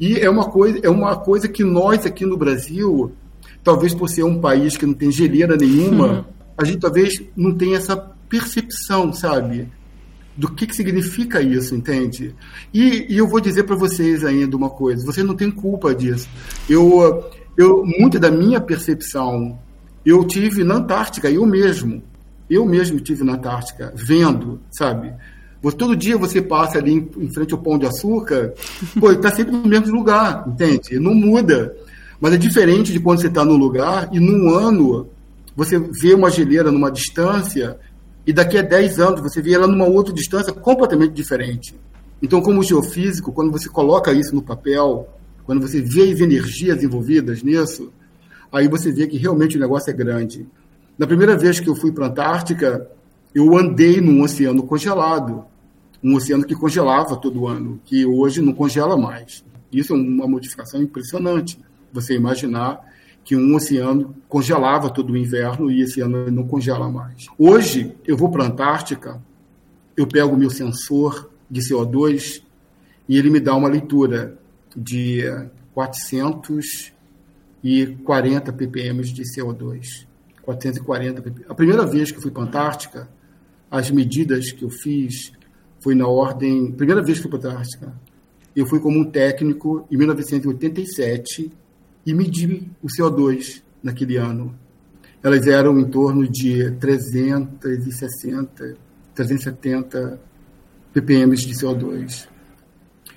Speaker 1: E é uma coisa, é uma coisa que nós aqui no Brasil, talvez por ser um país que não tem geleira nenhuma, uhum. a gente talvez não tenha essa percepção, sabe? do que, que significa isso, entende? E, e eu vou dizer para vocês ainda uma coisa: vocês não têm culpa disso. Eu, eu, muito da minha percepção, eu tive na Antártica, eu mesmo, eu mesmo tive na Antártica, vendo, sabe? Todo dia você passa ali em, frente ao Pão de Açúcar, pô, está sempre no mesmo lugar, entende? Não muda. Mas é diferente de quando você está no lugar e num ano você vê uma geleira numa distância e daqui a 10 anos você vê ela numa outra distância completamente diferente. Então, como geofísico, quando você coloca isso no papel, quando você vê as energias envolvidas nisso, aí você vê que realmente o negócio é grande. Na primeira vez que eu fui para a Antártica, eu andei num oceano congelado, um oceano que congelava todo ano, que hoje não congela mais. Isso é uma modificação impressionante. Você imaginar que um oceano congelava todo o inverno e esse ano não congela mais. Hoje, eu vou para a Antártica, eu pego o meu sensor de CO2 e ele me dá uma leitura de 440 ppm de CO2. 440 ppm. A primeira vez que fui para a Antártica, as medidas que eu fiz foi na ordem. Primeira vez que fui para a Antártica, eu fui como um técnico em 1987 e medir o CO2 naquele ano. Elas eram em torno de 360, 370 ppm de CO2.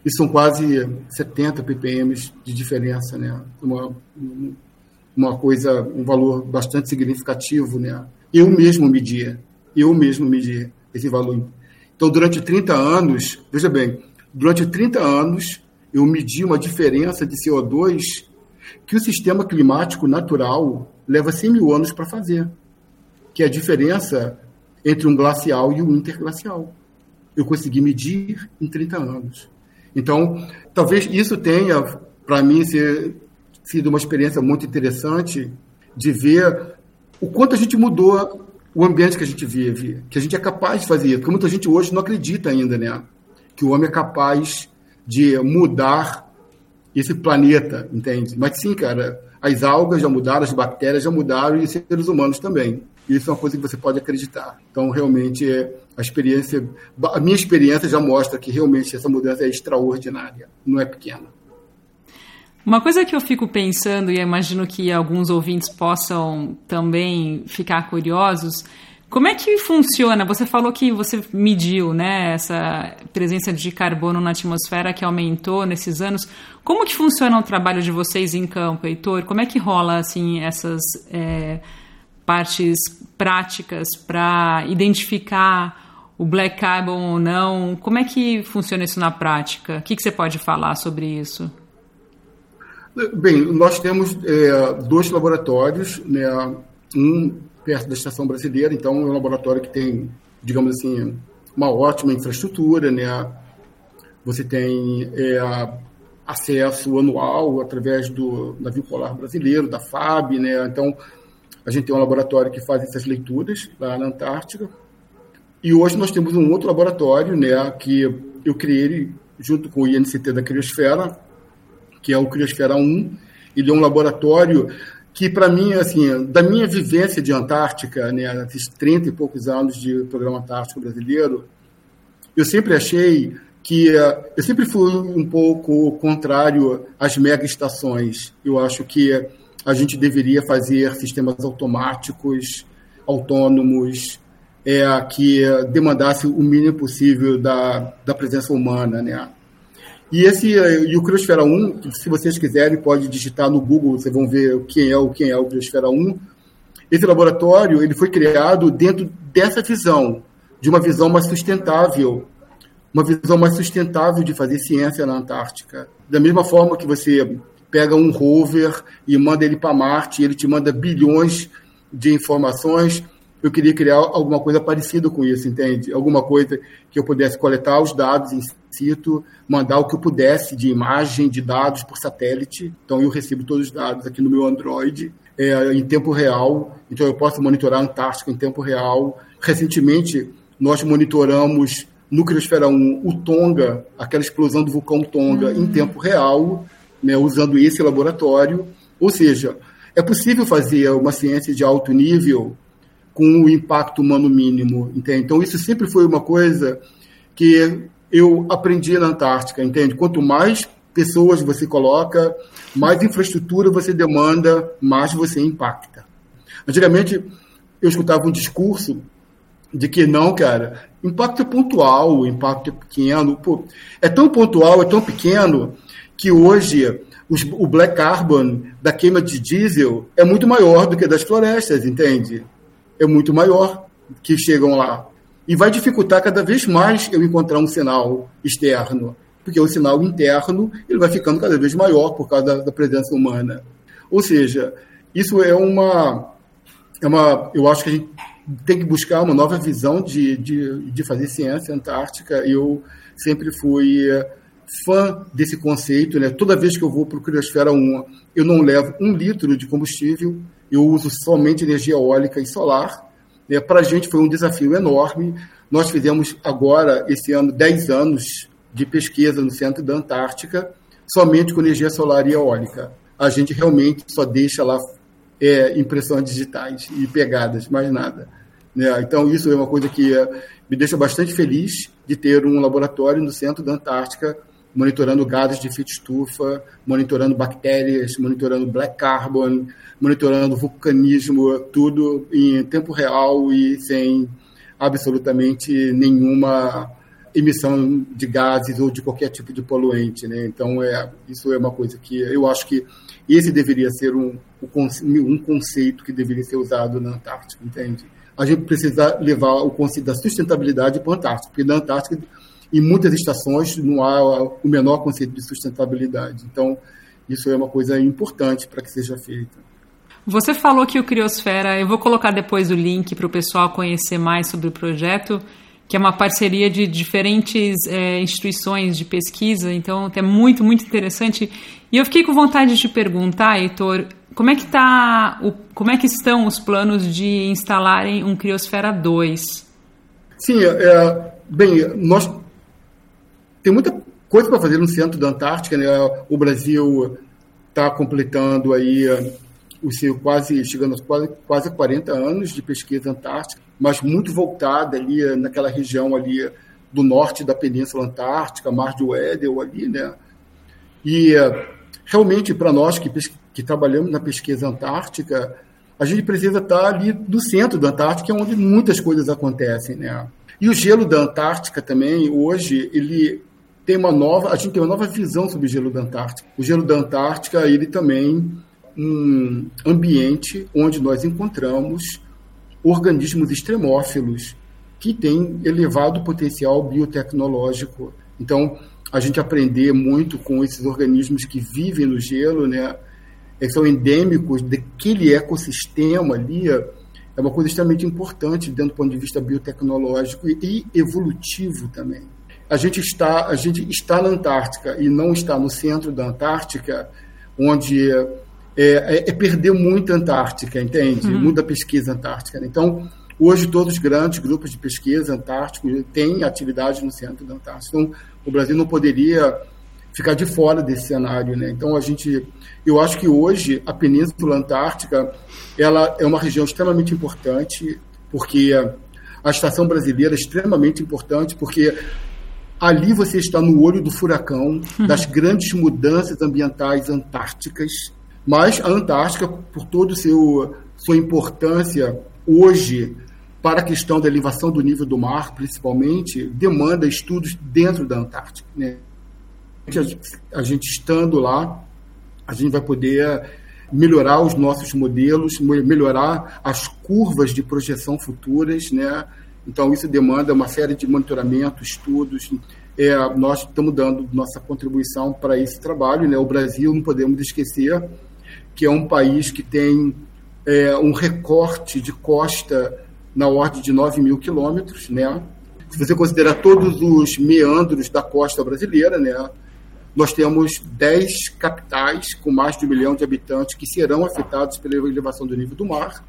Speaker 1: Isso são quase 70 ppm de diferença, né? Uma, uma coisa, um valor bastante significativo, né? Eu mesmo media, eu mesmo media esse valor. Então, durante 30 anos, veja bem, durante 30 anos eu medi uma diferença de CO2 que o sistema climático natural leva 100 mil anos para fazer, que é a diferença entre um glacial e um interglacial. Eu consegui medir em 30 anos. Então, talvez isso tenha, para mim, ser, sido uma experiência muito interessante de ver o quanto a gente mudou o ambiente que a gente vive, que a gente é capaz de fazer, porque muita gente hoje não acredita ainda, né? Que o homem é capaz de mudar esse planeta, entende? Mas sim, cara, as algas já mudaram, as bactérias já mudaram e os seres humanos também. Isso é uma coisa que você pode acreditar. Então, realmente, é, a experiência, a minha experiência já mostra que realmente essa mudança é extraordinária, não é pequena.
Speaker 2: Uma coisa que eu fico pensando, e imagino que alguns ouvintes possam também ficar curiosos, como é que funciona? Você falou que você mediu né, essa presença de carbono na atmosfera que aumentou nesses anos. Como que funciona o trabalho de vocês em campo, Heitor? Como é que rola assim essas é, partes práticas para identificar o black carbon ou não? Como é que funciona isso na prática? O que, que você pode falar sobre isso?
Speaker 1: Bem, nós temos é, dois laboratórios, né, um perto da Estação Brasileira, então é um laboratório que tem, digamos assim, uma ótima infraestrutura, né? Você tem é, acesso anual através do navio polar brasileiro, da FAB, né? Então, a gente tem um laboratório que faz essas leituras lá na Antártica. E hoje nós temos um outro laboratório, né, que eu criei junto com o INCT da Criosfera, que é o Criosfera 1. Ele é um laboratório que, para mim, assim, da minha vivência de Antártica, né, esses 30 e poucos anos de programa Antártico brasileiro, eu sempre achei que eu sempre fui um pouco contrário às mega estações. Eu acho que a gente deveria fazer sistemas automáticos, autônomos, é, que demandasse o mínimo possível da, da presença humana, né? E esse e o Criosfera 1, se vocês quiserem, pode digitar no Google, vocês vão ver quem é o quem é o Criosfera 1. Esse laboratório ele foi criado dentro dessa visão, de uma visão mais sustentável, uma visão mais sustentável de fazer ciência na Antártica. Da mesma forma que você pega um rover e manda ele para Marte, ele te manda bilhões de informações. Eu queria criar alguma coisa parecida com isso, entende? Alguma coisa que eu pudesse coletar os dados em situ, mandar o que eu pudesse de imagem, de dados por satélite. Então eu recebo todos os dados aqui no meu Android é, em tempo real. Então eu posso monitorar a Antártica em tempo real. Recentemente nós monitoramos no Criosfera 1 o Tonga, aquela explosão do vulcão Tonga uhum. em tempo real né, usando esse laboratório. Ou seja, é possível fazer uma ciência de alto nível com o impacto humano mínimo, entende? Então, isso sempre foi uma coisa que eu aprendi na Antártica, entende? Quanto mais pessoas você coloca, mais infraestrutura você demanda, mais você impacta. Antigamente, eu escutava um discurso de que não, cara, impacto é pontual, impacto é pequeno. Pô, é tão pontual, é tão pequeno, que hoje os, o black carbon da queima de diesel é muito maior do que das florestas, entende? É muito maior que chegam lá. E vai dificultar cada vez mais eu encontrar um sinal externo, porque o sinal interno ele vai ficando cada vez maior por causa da, da presença humana. Ou seja, isso é uma, é uma. Eu acho que a gente tem que buscar uma nova visão de, de, de fazer ciência antártica. Eu sempre fui fã desse conceito. Né? Toda vez que eu vou para o Criosfera 1, eu não levo um litro de combustível, eu uso somente energia eólica e solar. Né? Para a gente foi um desafio enorme. Nós fizemos agora, esse ano, 10 anos de pesquisa no centro da Antártica, somente com energia solar e eólica. A gente realmente só deixa lá é, impressões digitais e pegadas, mais nada. Né? Então, isso é uma coisa que é, me deixa bastante feliz de ter um laboratório no centro da Antártica monitorando gases de efeito estufa, monitorando bactérias, monitorando black carbon, monitorando vulcanismo, tudo em tempo real e sem absolutamente nenhuma emissão de gases ou de qualquer tipo de poluente, né? Então é isso é uma coisa que eu acho que esse deveria ser um, um conceito que deveria ser usado na Antártica, entende? A gente precisa levar o conceito da sustentabilidade para a Antártica, porque na Antártica em muitas estações não há o menor conceito de sustentabilidade. Então, isso é uma coisa importante para que seja feita.
Speaker 2: Você falou que o Criosfera, eu vou colocar depois o link para o pessoal conhecer mais sobre o projeto, que é uma parceria de diferentes é, instituições de pesquisa, então é muito, muito interessante. E eu fiquei com vontade de te perguntar, Heitor, Como é que tá o, como é que estão os planos de instalarem um Criosfera 2?
Speaker 1: Sim, é, bem, nós tem muita coisa para fazer no centro da Antártica, né? O Brasil está completando aí é, o seu quase chegando aos quase, quase 40 anos de pesquisa antártica, mas muito voltada ali é, naquela região ali do norte da Península Antártica, Mar de Weddell ali, né? E é, realmente para nós que, que trabalhamos na pesquisa antártica, a gente precisa estar ali no centro da Antártica, onde muitas coisas acontecem, né? E o gelo da Antártica também, hoje, ele tem uma nova, a gente tem uma nova visão sobre o gelo da Antártica. O gelo da Antártica, ele também um ambiente onde nós encontramos organismos extremófilos que têm elevado potencial biotecnológico. Então, a gente aprender muito com esses organismos que vivem no gelo, né? Eles são endêmicos daquele ecossistema ali, é uma coisa extremamente importante dentro do ponto de vista biotecnológico e evolutivo também. A gente está, a gente está na Antártica e não está no centro da Antártica, onde é, é, é perder muita Antártica, entende? Uhum. Muita pesquisa antártica. Então, hoje todos os grandes grupos de pesquisa antárticos têm atividade no centro da Antártica. Então, o Brasil não poderia ficar de fora desse cenário, né? Então, a gente, eu acho que hoje a Península Antártica, ela é uma região extremamente importante, porque a estação brasileira é extremamente importante, porque ali você está no olho do furacão das grandes mudanças ambientais antárticas, mas a Antártica, por toda sua importância hoje para a questão da elevação do nível do mar, principalmente, demanda estudos dentro da Antártica. Né? A gente estando lá, a gente vai poder melhorar os nossos modelos, melhorar as curvas de projeção futuras, né? Então isso demanda uma série de monitoramento, estudos. É, nós estamos dando nossa contribuição para esse trabalho, né? O Brasil não podemos esquecer que é um país que tem é, um recorte de costa na ordem de 9 mil quilômetros, né? Se você considerar todos os meandros da costa brasileira, né? Nós temos 10 capitais com mais de um milhão de habitantes que serão afetados pela elevação do nível do mar.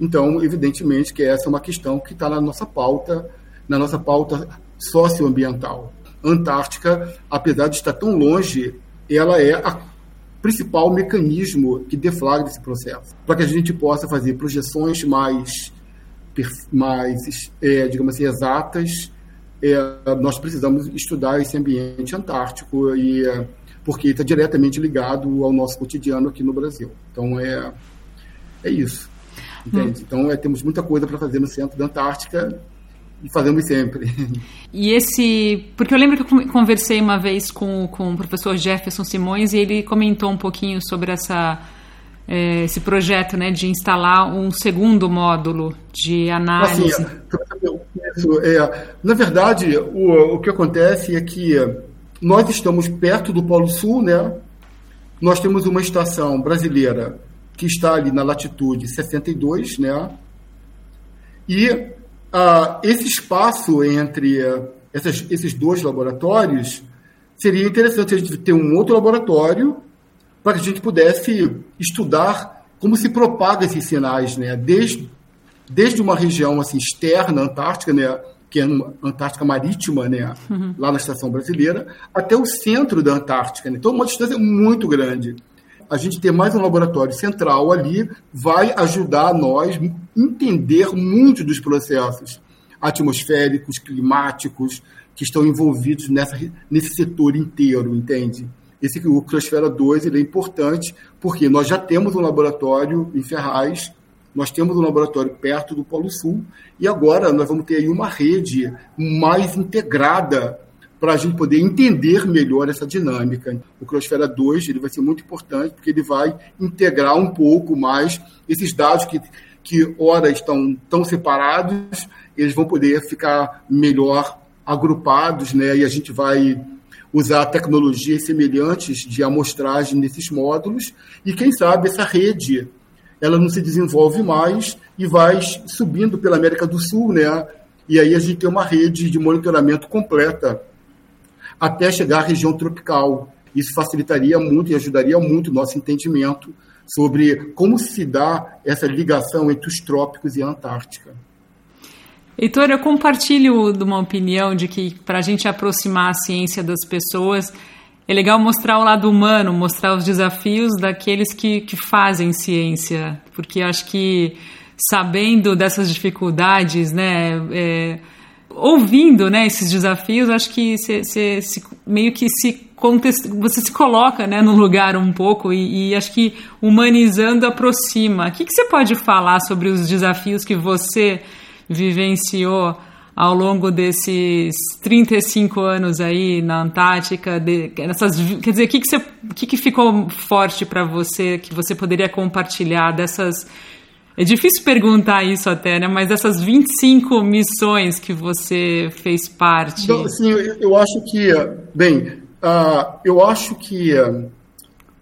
Speaker 1: Então, evidentemente que essa é uma questão que está na nossa pauta, na nossa pauta socioambiental. Antártica, apesar de estar tão longe, ela é a principal mecanismo que deflagra esse processo, para que a gente possa fazer projeções mais, mais é, digamos assim, exatas. É, nós precisamos estudar esse ambiente antártico e é, porque está diretamente ligado ao nosso cotidiano aqui no Brasil. Então é é isso. Entende? Hum. Então é, temos muita coisa para fazer no centro da Antártica e fazemos sempre.
Speaker 2: E esse. Porque eu lembro que eu conversei uma vez com, com o professor Jefferson Simões e ele comentou um pouquinho sobre essa. É, esse projeto né, de instalar um segundo módulo de análise. Assim,
Speaker 1: isso, é, na verdade, o, o que acontece é que nós estamos perto do Polo Sul, né? Nós temos uma estação brasileira que está ali na latitude 62, né? E ah, esse espaço entre uh, essas, esses dois laboratórios seria interessante a gente ter um outro laboratório para que a gente pudesse estudar como se propaga esses sinais, né? Desde, desde uma região assim externa, Antártica, né? que é uma Antártica Marítima, né? Uhum. lá na estação brasileira, até o centro da Antártica. Né? Então, uma distância muito grande a gente ter mais um laboratório central ali vai ajudar nós entender muito dos processos atmosféricos, climáticos que estão envolvidos nessa, nesse setor inteiro, entende? Esse o Criosfera 2 ele é importante porque nós já temos um laboratório em Ferraz, nós temos um laboratório perto do Polo Sul e agora nós vamos ter aí uma rede mais integrada para a gente poder entender melhor essa dinâmica. O Crossfera 2 ele vai ser muito importante porque ele vai integrar um pouco mais esses dados que, que ora estão tão separados, eles vão poder ficar melhor agrupados, né? E a gente vai usar tecnologias semelhantes de amostragem nesses módulos e quem sabe essa rede ela não se desenvolve mais e vai subindo pela América do Sul, né? E aí a gente tem uma rede de monitoramento completa até chegar à região tropical. Isso facilitaria muito e ajudaria muito o nosso entendimento sobre como se dá essa ligação entre os trópicos e a Antártica.
Speaker 2: Heitor, eu compartilho de uma opinião de que para a gente aproximar a ciência das pessoas, é legal mostrar o lado humano, mostrar os desafios daqueles que, que fazem ciência, porque acho que sabendo dessas dificuldades, né, é, ouvindo né, esses desafios, acho que você meio que se você se coloca né, no lugar um pouco e, e acho que humanizando aproxima. O que, você pode falar sobre os desafios que você vivenciou ao longo desses 35 anos aí na Antártica? De, quer dizer, o que, que, que, que ficou forte para você que você poderia compartilhar dessas é difícil perguntar isso até, né? Mas dessas 25 missões que você fez parte.
Speaker 1: Então, sim, eu, eu acho que, bem, uh, eu acho que uh,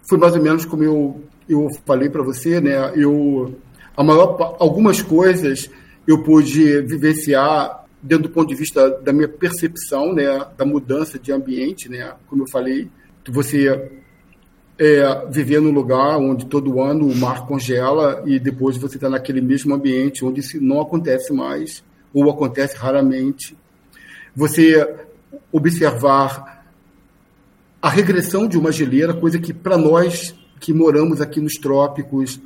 Speaker 1: foi mais ou menos como eu, eu falei para você, né? Eu, a maior, algumas coisas eu pude vivenciar dentro do ponto de vista da minha percepção, né? Da mudança de ambiente, né? Como eu falei, você é, viver num lugar onde todo ano o mar congela e depois você está naquele mesmo ambiente onde isso não acontece mais ou acontece raramente. Você observar a regressão de uma geleira, coisa que para nós que moramos aqui nos trópicos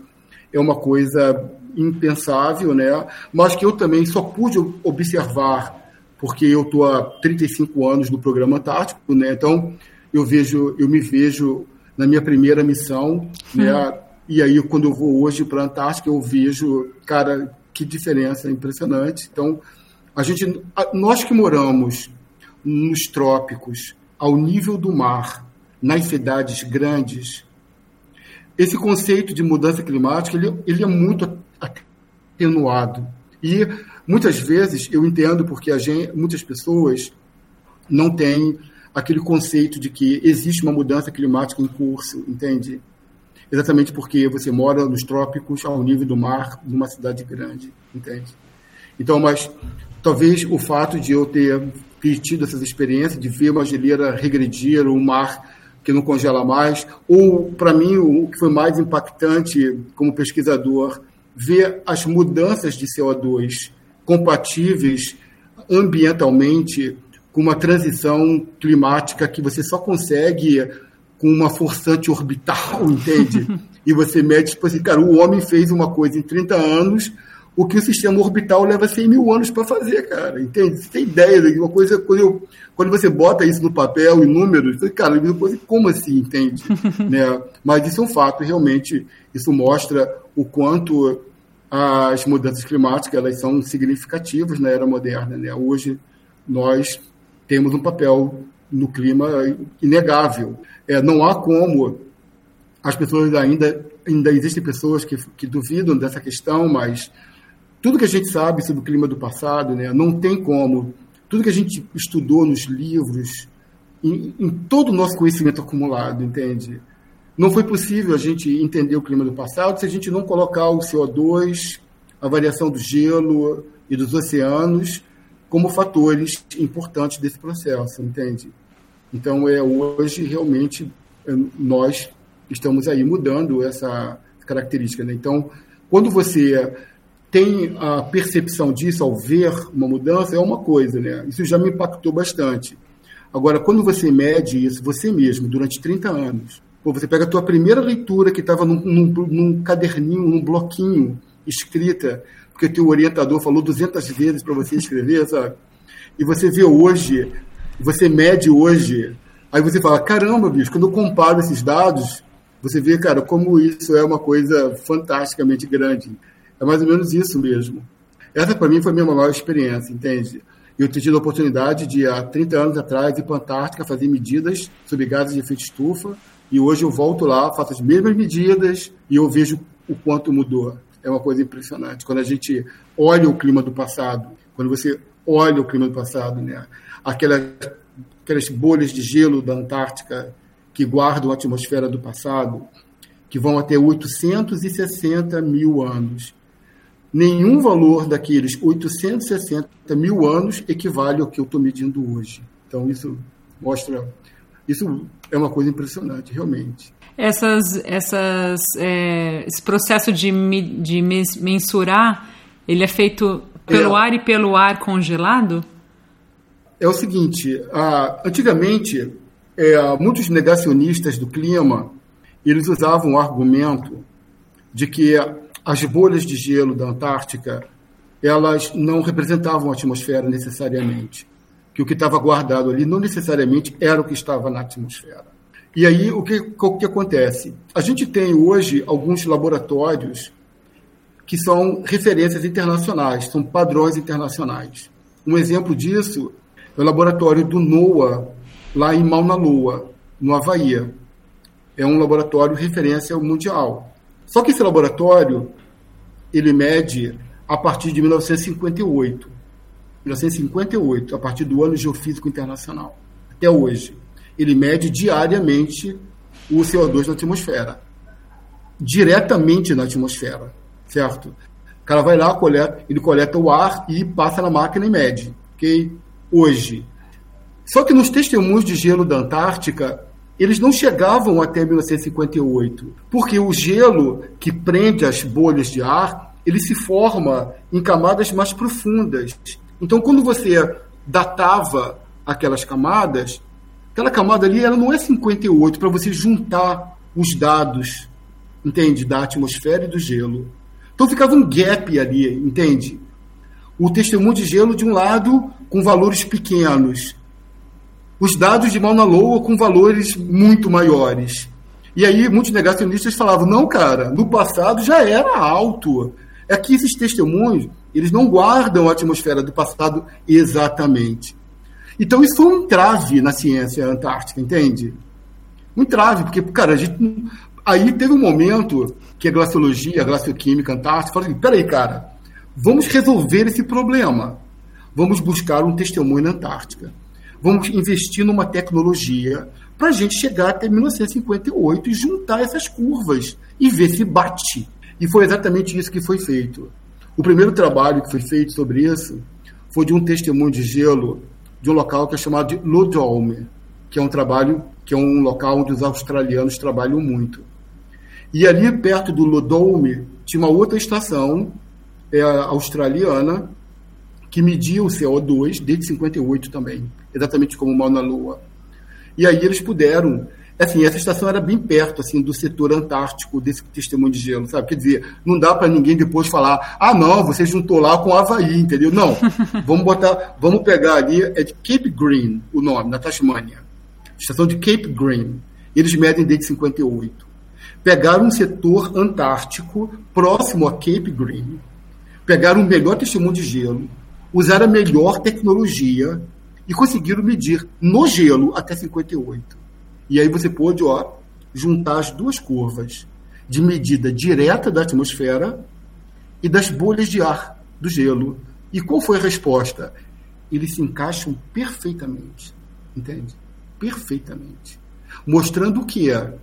Speaker 1: é uma coisa impensável, né? Mas que eu também só pude observar porque eu estou há 35 anos no programa Antártico, né? Então eu vejo, eu me vejo na minha primeira missão, né? Hum. E aí, quando eu vou hoje para a Antártica, eu vejo, cara, que diferença impressionante. Então, a gente, nós que moramos nos trópicos, ao nível do mar, nas cidades grandes, esse conceito de mudança climática ele, ele é muito atenuado. E muitas vezes eu entendo porque a gente, muitas pessoas não têm aquele conceito de que existe uma mudança climática em curso, entende? Exatamente porque você mora nos trópicos ao nível do mar, numa cidade grande, entende? Então, mas talvez o fato de eu ter, tido essas experiências, de ver uma geleira regredir, o um mar que não congela mais, ou para mim o que foi mais impactante como pesquisador, ver as mudanças de CO2 compatíveis ambientalmente com uma transição climática que você só consegue com uma forçante orbital, entende? e você mede, tipo assim, cara, o homem fez uma coisa em 30 anos, o que o sistema orbital leva 100 mil anos para fazer, cara, entende? Você tem ideia de uma coisa, quando, eu, quando você bota isso no papel, em números, você, cara, como assim, entende? né? Mas isso é um fato, realmente, isso mostra o quanto as mudanças climáticas elas são significativas na era moderna, né? Hoje, nós temos um papel no clima inegável. É, não há como as pessoas ainda ainda existem pessoas que, que duvidam dessa questão, mas tudo que a gente sabe sobre o clima do passado, né, não tem como tudo que a gente estudou nos livros, em, em todo o nosso conhecimento acumulado, entende? Não foi possível a gente entender o clima do passado se a gente não colocar o CO2, a variação do gelo e dos oceanos como fatores importantes desse processo, entende? Então, é hoje realmente é, nós estamos aí mudando essa característica. Né? Então, quando você tem a percepção disso ao ver uma mudança, é uma coisa, né? Isso já me impactou bastante. Agora, quando você mede isso você mesmo durante 30 anos, ou você pega a tua primeira leitura que estava num, num, num caderninho, num bloquinho escrita, porque teu orientador falou 200 vezes para você escrever, sabe? E você vê hoje, você mede hoje, aí você fala, caramba, bicho, quando eu comparo esses dados, você vê, cara, como isso é uma coisa fantasticamente grande. É mais ou menos isso mesmo. Essa, para mim, foi a minha maior experiência, entende? Eu tido a oportunidade de, há 30 anos atrás, ir para a Antártica fazer medidas sobre gases de efeito estufa, e hoje eu volto lá, faço as mesmas medidas e eu vejo o quanto mudou é uma coisa impressionante. Quando a gente olha o clima do passado, quando você olha o clima do passado, né? Aquelas, aquelas bolhas de gelo da Antártica que guardam a atmosfera do passado, que vão até 860 mil anos. Nenhum valor daqueles 860 mil anos equivale ao que eu estou medindo hoje. Então, isso mostra. Isso é uma coisa impressionante, realmente.
Speaker 2: Essas, essas, é, esse processo de, de mensurar, ele é feito pelo é. ar e pelo ar congelado?
Speaker 1: É o seguinte, antigamente, é, muitos negacionistas do clima, eles usavam o argumento de que as bolhas de gelo da Antártica, elas não representavam a atmosfera necessariamente, que o que estava guardado ali não necessariamente era o que estava na atmosfera. E aí, o que, o que acontece? A gente tem hoje alguns laboratórios que são referências internacionais, são padrões internacionais. Um exemplo disso é o laboratório do NOAA, lá em Mauna Loa, no Havaí. É um laboratório referência mundial. Só que esse laboratório, ele mede a partir de 1958. 1958, a partir do ano geofísico internacional, até hoje. Ele mede diariamente o CO2 na atmosfera. Diretamente na atmosfera, certo? O cara vai lá, coleta, ele coleta o ar e passa na máquina e mede, ok? Hoje. Só que nos testemunhos de gelo da Antártica, eles não chegavam até 1958, porque o gelo que prende as bolhas de ar, ele se forma em camadas mais profundas. Então, quando você datava aquelas camadas, aquela camada ali ela não é 58 para você juntar os dados, entende, da atmosfera e do gelo. Então ficava um gap ali, entende? O testemunho de gelo de um lado com valores pequenos os dados de Mauna Loa com valores muito maiores. E aí muitos negacionistas falavam, não, cara, no passado já era alto. É que esses testemunhos, eles não guardam a atmosfera do passado exatamente. Então isso foi um entrave na ciência antártica, entende? Um entrave, porque, cara, a gente... Aí teve um momento que a glaciologia, a glacioquímica antártica, falou assim, peraí, cara, vamos resolver esse problema. Vamos buscar um testemunho na Antártica vamos investir numa tecnologia para a gente chegar até 1958 e juntar essas curvas e ver se bate. E foi exatamente isso que foi feito. O primeiro trabalho que foi feito sobre isso foi de um testemunho de gelo de um local que é chamado de Lodolme, que é um trabalho que é um local onde os australianos trabalham muito. E ali perto do Lodolme tinha uma outra estação é, australiana que media o CO2 desde 58 também exatamente como Mal na Lua. E aí eles puderam, assim, essa estação era bem perto, assim, do setor antártico desse testemunho de gelo, sabe? Quer dizer, não dá para ninguém depois falar, ah, não, você juntou lá com o Havaí, entendeu? Não, vamos botar, vamos pegar ali, é de Cape Green o nome, na Tasmânia. Estação de Cape Green. Eles medem desde 58. Pegaram um setor antártico próximo a Cape Green, pegaram o melhor testemunho de gelo, usaram a melhor tecnologia e conseguiram medir no gelo até 58. E aí você pôde ó, juntar as duas curvas de medida direta da atmosfera e das bolhas de ar do gelo. E qual foi a resposta? Eles se encaixam perfeitamente. Entende? Perfeitamente. Mostrando o que é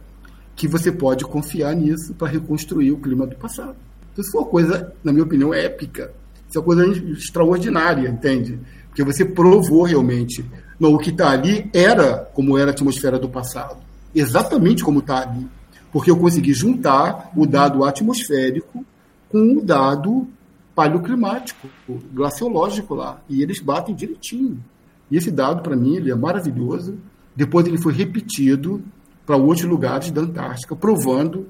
Speaker 1: que você pode confiar nisso para reconstruir o clima do passado. Então, isso foi uma coisa, na minha opinião, épica. Isso é uma coisa extraordinária, entende? Porque você provou realmente. Não, o que está ali era como era a atmosfera do passado. Exatamente como está ali. Porque eu consegui juntar o dado atmosférico com o dado paleoclimático, glaciológico lá. E eles batem direitinho. E esse dado, para mim, ele é maravilhoso. Depois ele foi repetido para outros lugares da Antártica, provando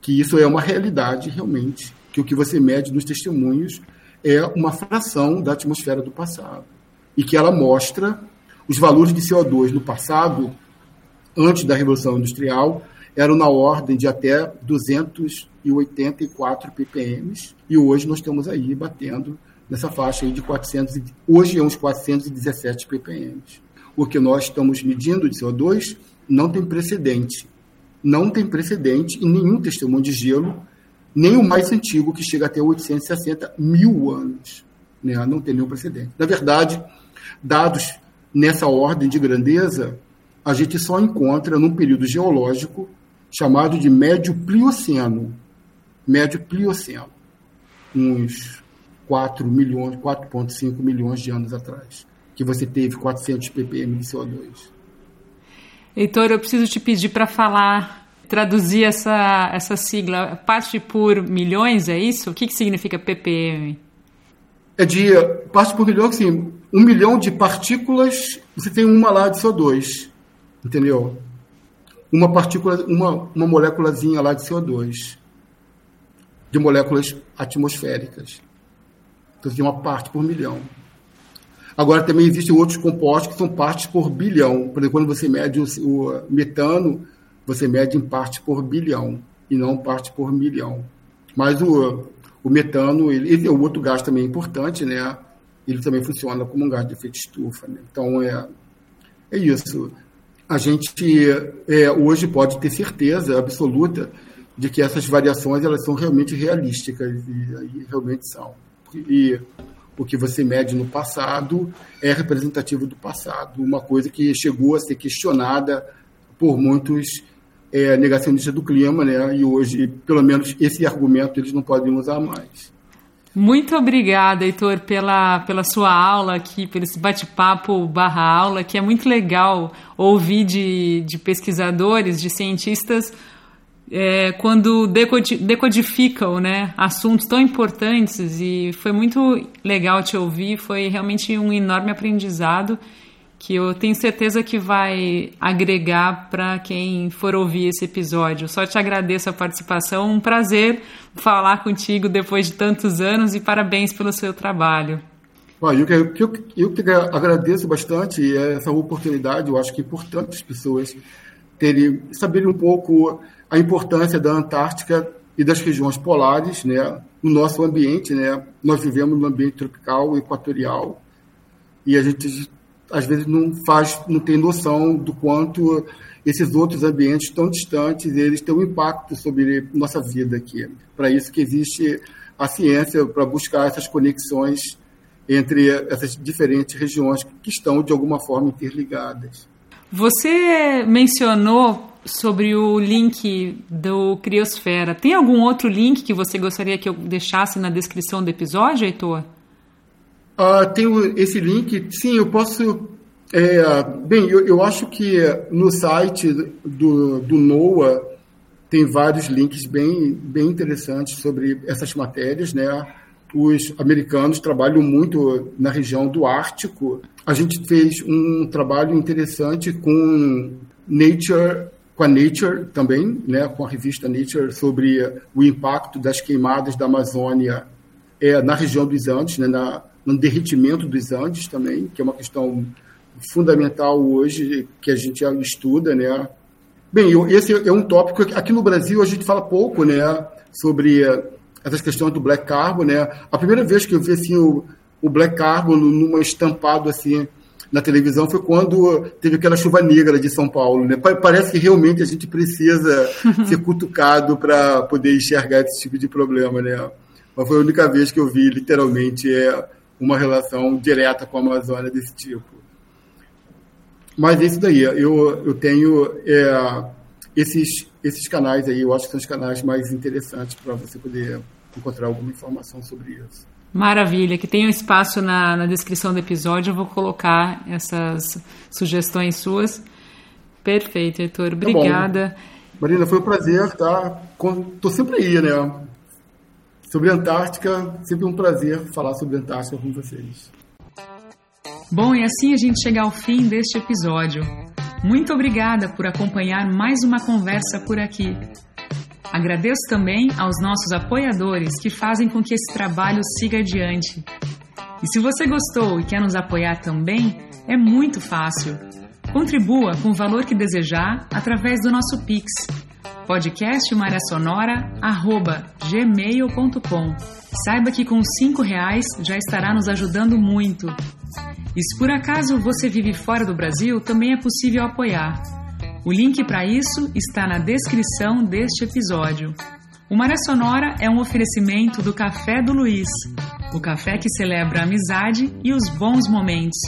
Speaker 1: que isso é uma realidade realmente, que o que você mede nos testemunhos é uma fração da atmosfera do passado e que ela mostra os valores de CO2 no passado, antes da Revolução Industrial, eram na ordem de até 284 ppm, e hoje nós estamos aí batendo nessa faixa aí de 400, hoje é uns 417 ppm. O que nós estamos medindo de CO2 não tem precedente. Não tem precedente em nenhum testemunho de gelo, nem o mais antigo, que chega até 860 mil anos. Né? Não tem nenhum precedente. Na verdade, dados nessa ordem de grandeza, a gente só encontra num período geológico chamado de Médio Plioceno. Médio Plioceno. Uns 4 milhões, 4,5 milhões de anos atrás, que você teve 400 ppm de CO2.
Speaker 2: Heitor, eu preciso te pedir para falar traduzir essa, essa sigla, parte por milhões, é isso? O que, que significa ppm?
Speaker 1: É de parte por milhão, assim, um milhão de partículas, você tem uma lá de CO2, entendeu? Uma partícula, uma, uma moléculazinha lá de CO2, de moléculas atmosféricas. Então, você tem uma parte por milhão. Agora, também existem outros compostos que são partes por bilhão. Por exemplo, quando você mede o, o metano, você mede em parte por bilhão e não parte por milhão. Mas o, o metano, ele, ele é outro gás também importante, né? Ele também funciona como um gás de efeito estufa. Né? Então, é, é isso. A gente é, hoje pode ter certeza absoluta de que essas variações elas são realmente realísticas e, e realmente são. E o que você mede no passado é representativo do passado, uma coisa que chegou a ser questionada por muitos é, negacionistas do clima, né? E hoje, pelo menos, esse argumento eles não podem usar mais.
Speaker 2: Muito obrigada, Heitor, pela, pela sua aula aqui, pelo esse bate-papo barra aula, que é muito legal ouvir de, de pesquisadores, de cientistas, é, quando decodificam né, assuntos tão importantes e foi muito legal te ouvir, foi realmente um enorme aprendizado que eu tenho certeza que vai agregar para quem for ouvir esse episódio. Só te agradeço a participação, um prazer falar contigo depois de tantos anos e parabéns pelo seu trabalho.
Speaker 1: Eu que, eu, eu que agradeço bastante essa oportunidade, eu acho que é importante as pessoas terem, saberem um pouco a importância da Antártica e das regiões polares, né, no nosso ambiente, né? Nós vivemos no ambiente tropical, equatorial, e a gente às vezes não faz, não tem noção do quanto esses outros ambientes tão distantes eles têm um impacto sobre nossa vida aqui. Para isso que existe a ciência para buscar essas conexões entre essas diferentes regiões que estão de alguma forma interligadas.
Speaker 2: Você mencionou sobre o link do Criosfera. Tem algum outro link que você gostaria que eu deixasse na descrição do episódio, Heitor?
Speaker 1: Ah, tem esse link. Sim, eu posso. É, bem, eu, eu, acho que no site do, do NOAA tem vários links bem, bem interessantes sobre essas matérias, né? Os americanos trabalham muito na região do Ártico. A gente fez um trabalho interessante com Nature com a Nature também, né, com a revista Nature, sobre o impacto das queimadas da Amazônia é, na região dos Andes, né, na, no derretimento dos Andes também, que é uma questão fundamental hoje que a gente estuda, né. Bem, esse é um tópico aqui no Brasil a gente fala pouco, né, sobre essas questões do black carbon, né. A primeira vez que eu vi assim o, o black carbon numa estampado assim na televisão foi quando teve aquela chuva negra de São Paulo. Né? Parece que realmente a gente precisa ser cutucado para poder enxergar esse tipo de problema. Né? Mas foi a única vez que eu vi, literalmente, é uma relação direta com a Amazônia desse tipo. Mas é isso daí. Eu, eu tenho é, esses, esses canais aí, eu acho que são os canais mais interessantes para você poder encontrar alguma informação sobre isso.
Speaker 2: Maravilha, que tem um espaço na, na descrição do episódio, eu vou colocar essas sugestões suas. Perfeito, Heitor. Tá Obrigada. Tá
Speaker 1: Marina, foi um prazer, tá? Tô sempre aí, né? Sobre a Antártica, sempre um prazer falar sobre a Antártica com vocês.
Speaker 2: Bom, e assim a gente chega ao fim deste episódio. Muito obrigada por acompanhar mais uma conversa por aqui. Agradeço também aos nossos apoiadores que fazem com que esse trabalho siga adiante. E se você gostou e quer nos apoiar também, é muito fácil. Contribua com o valor que desejar através do nosso Pix, podcastmariasonora.gmail.com. Saiba que com cinco reais já estará nos ajudando muito. E se por acaso você vive fora do Brasil, também é possível apoiar. O link para isso está na descrição deste episódio. O Maré Sonora é um oferecimento do Café do Luiz, o café que celebra a amizade e os bons momentos.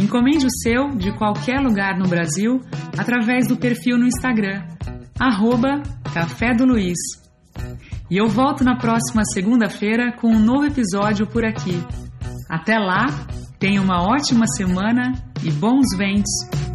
Speaker 2: Encomende o seu de qualquer lugar no Brasil através do perfil no Instagram, arroba Café do Luiz. E eu volto na próxima segunda-feira com um novo episódio por aqui. Até lá, tenha uma ótima semana e bons ventos!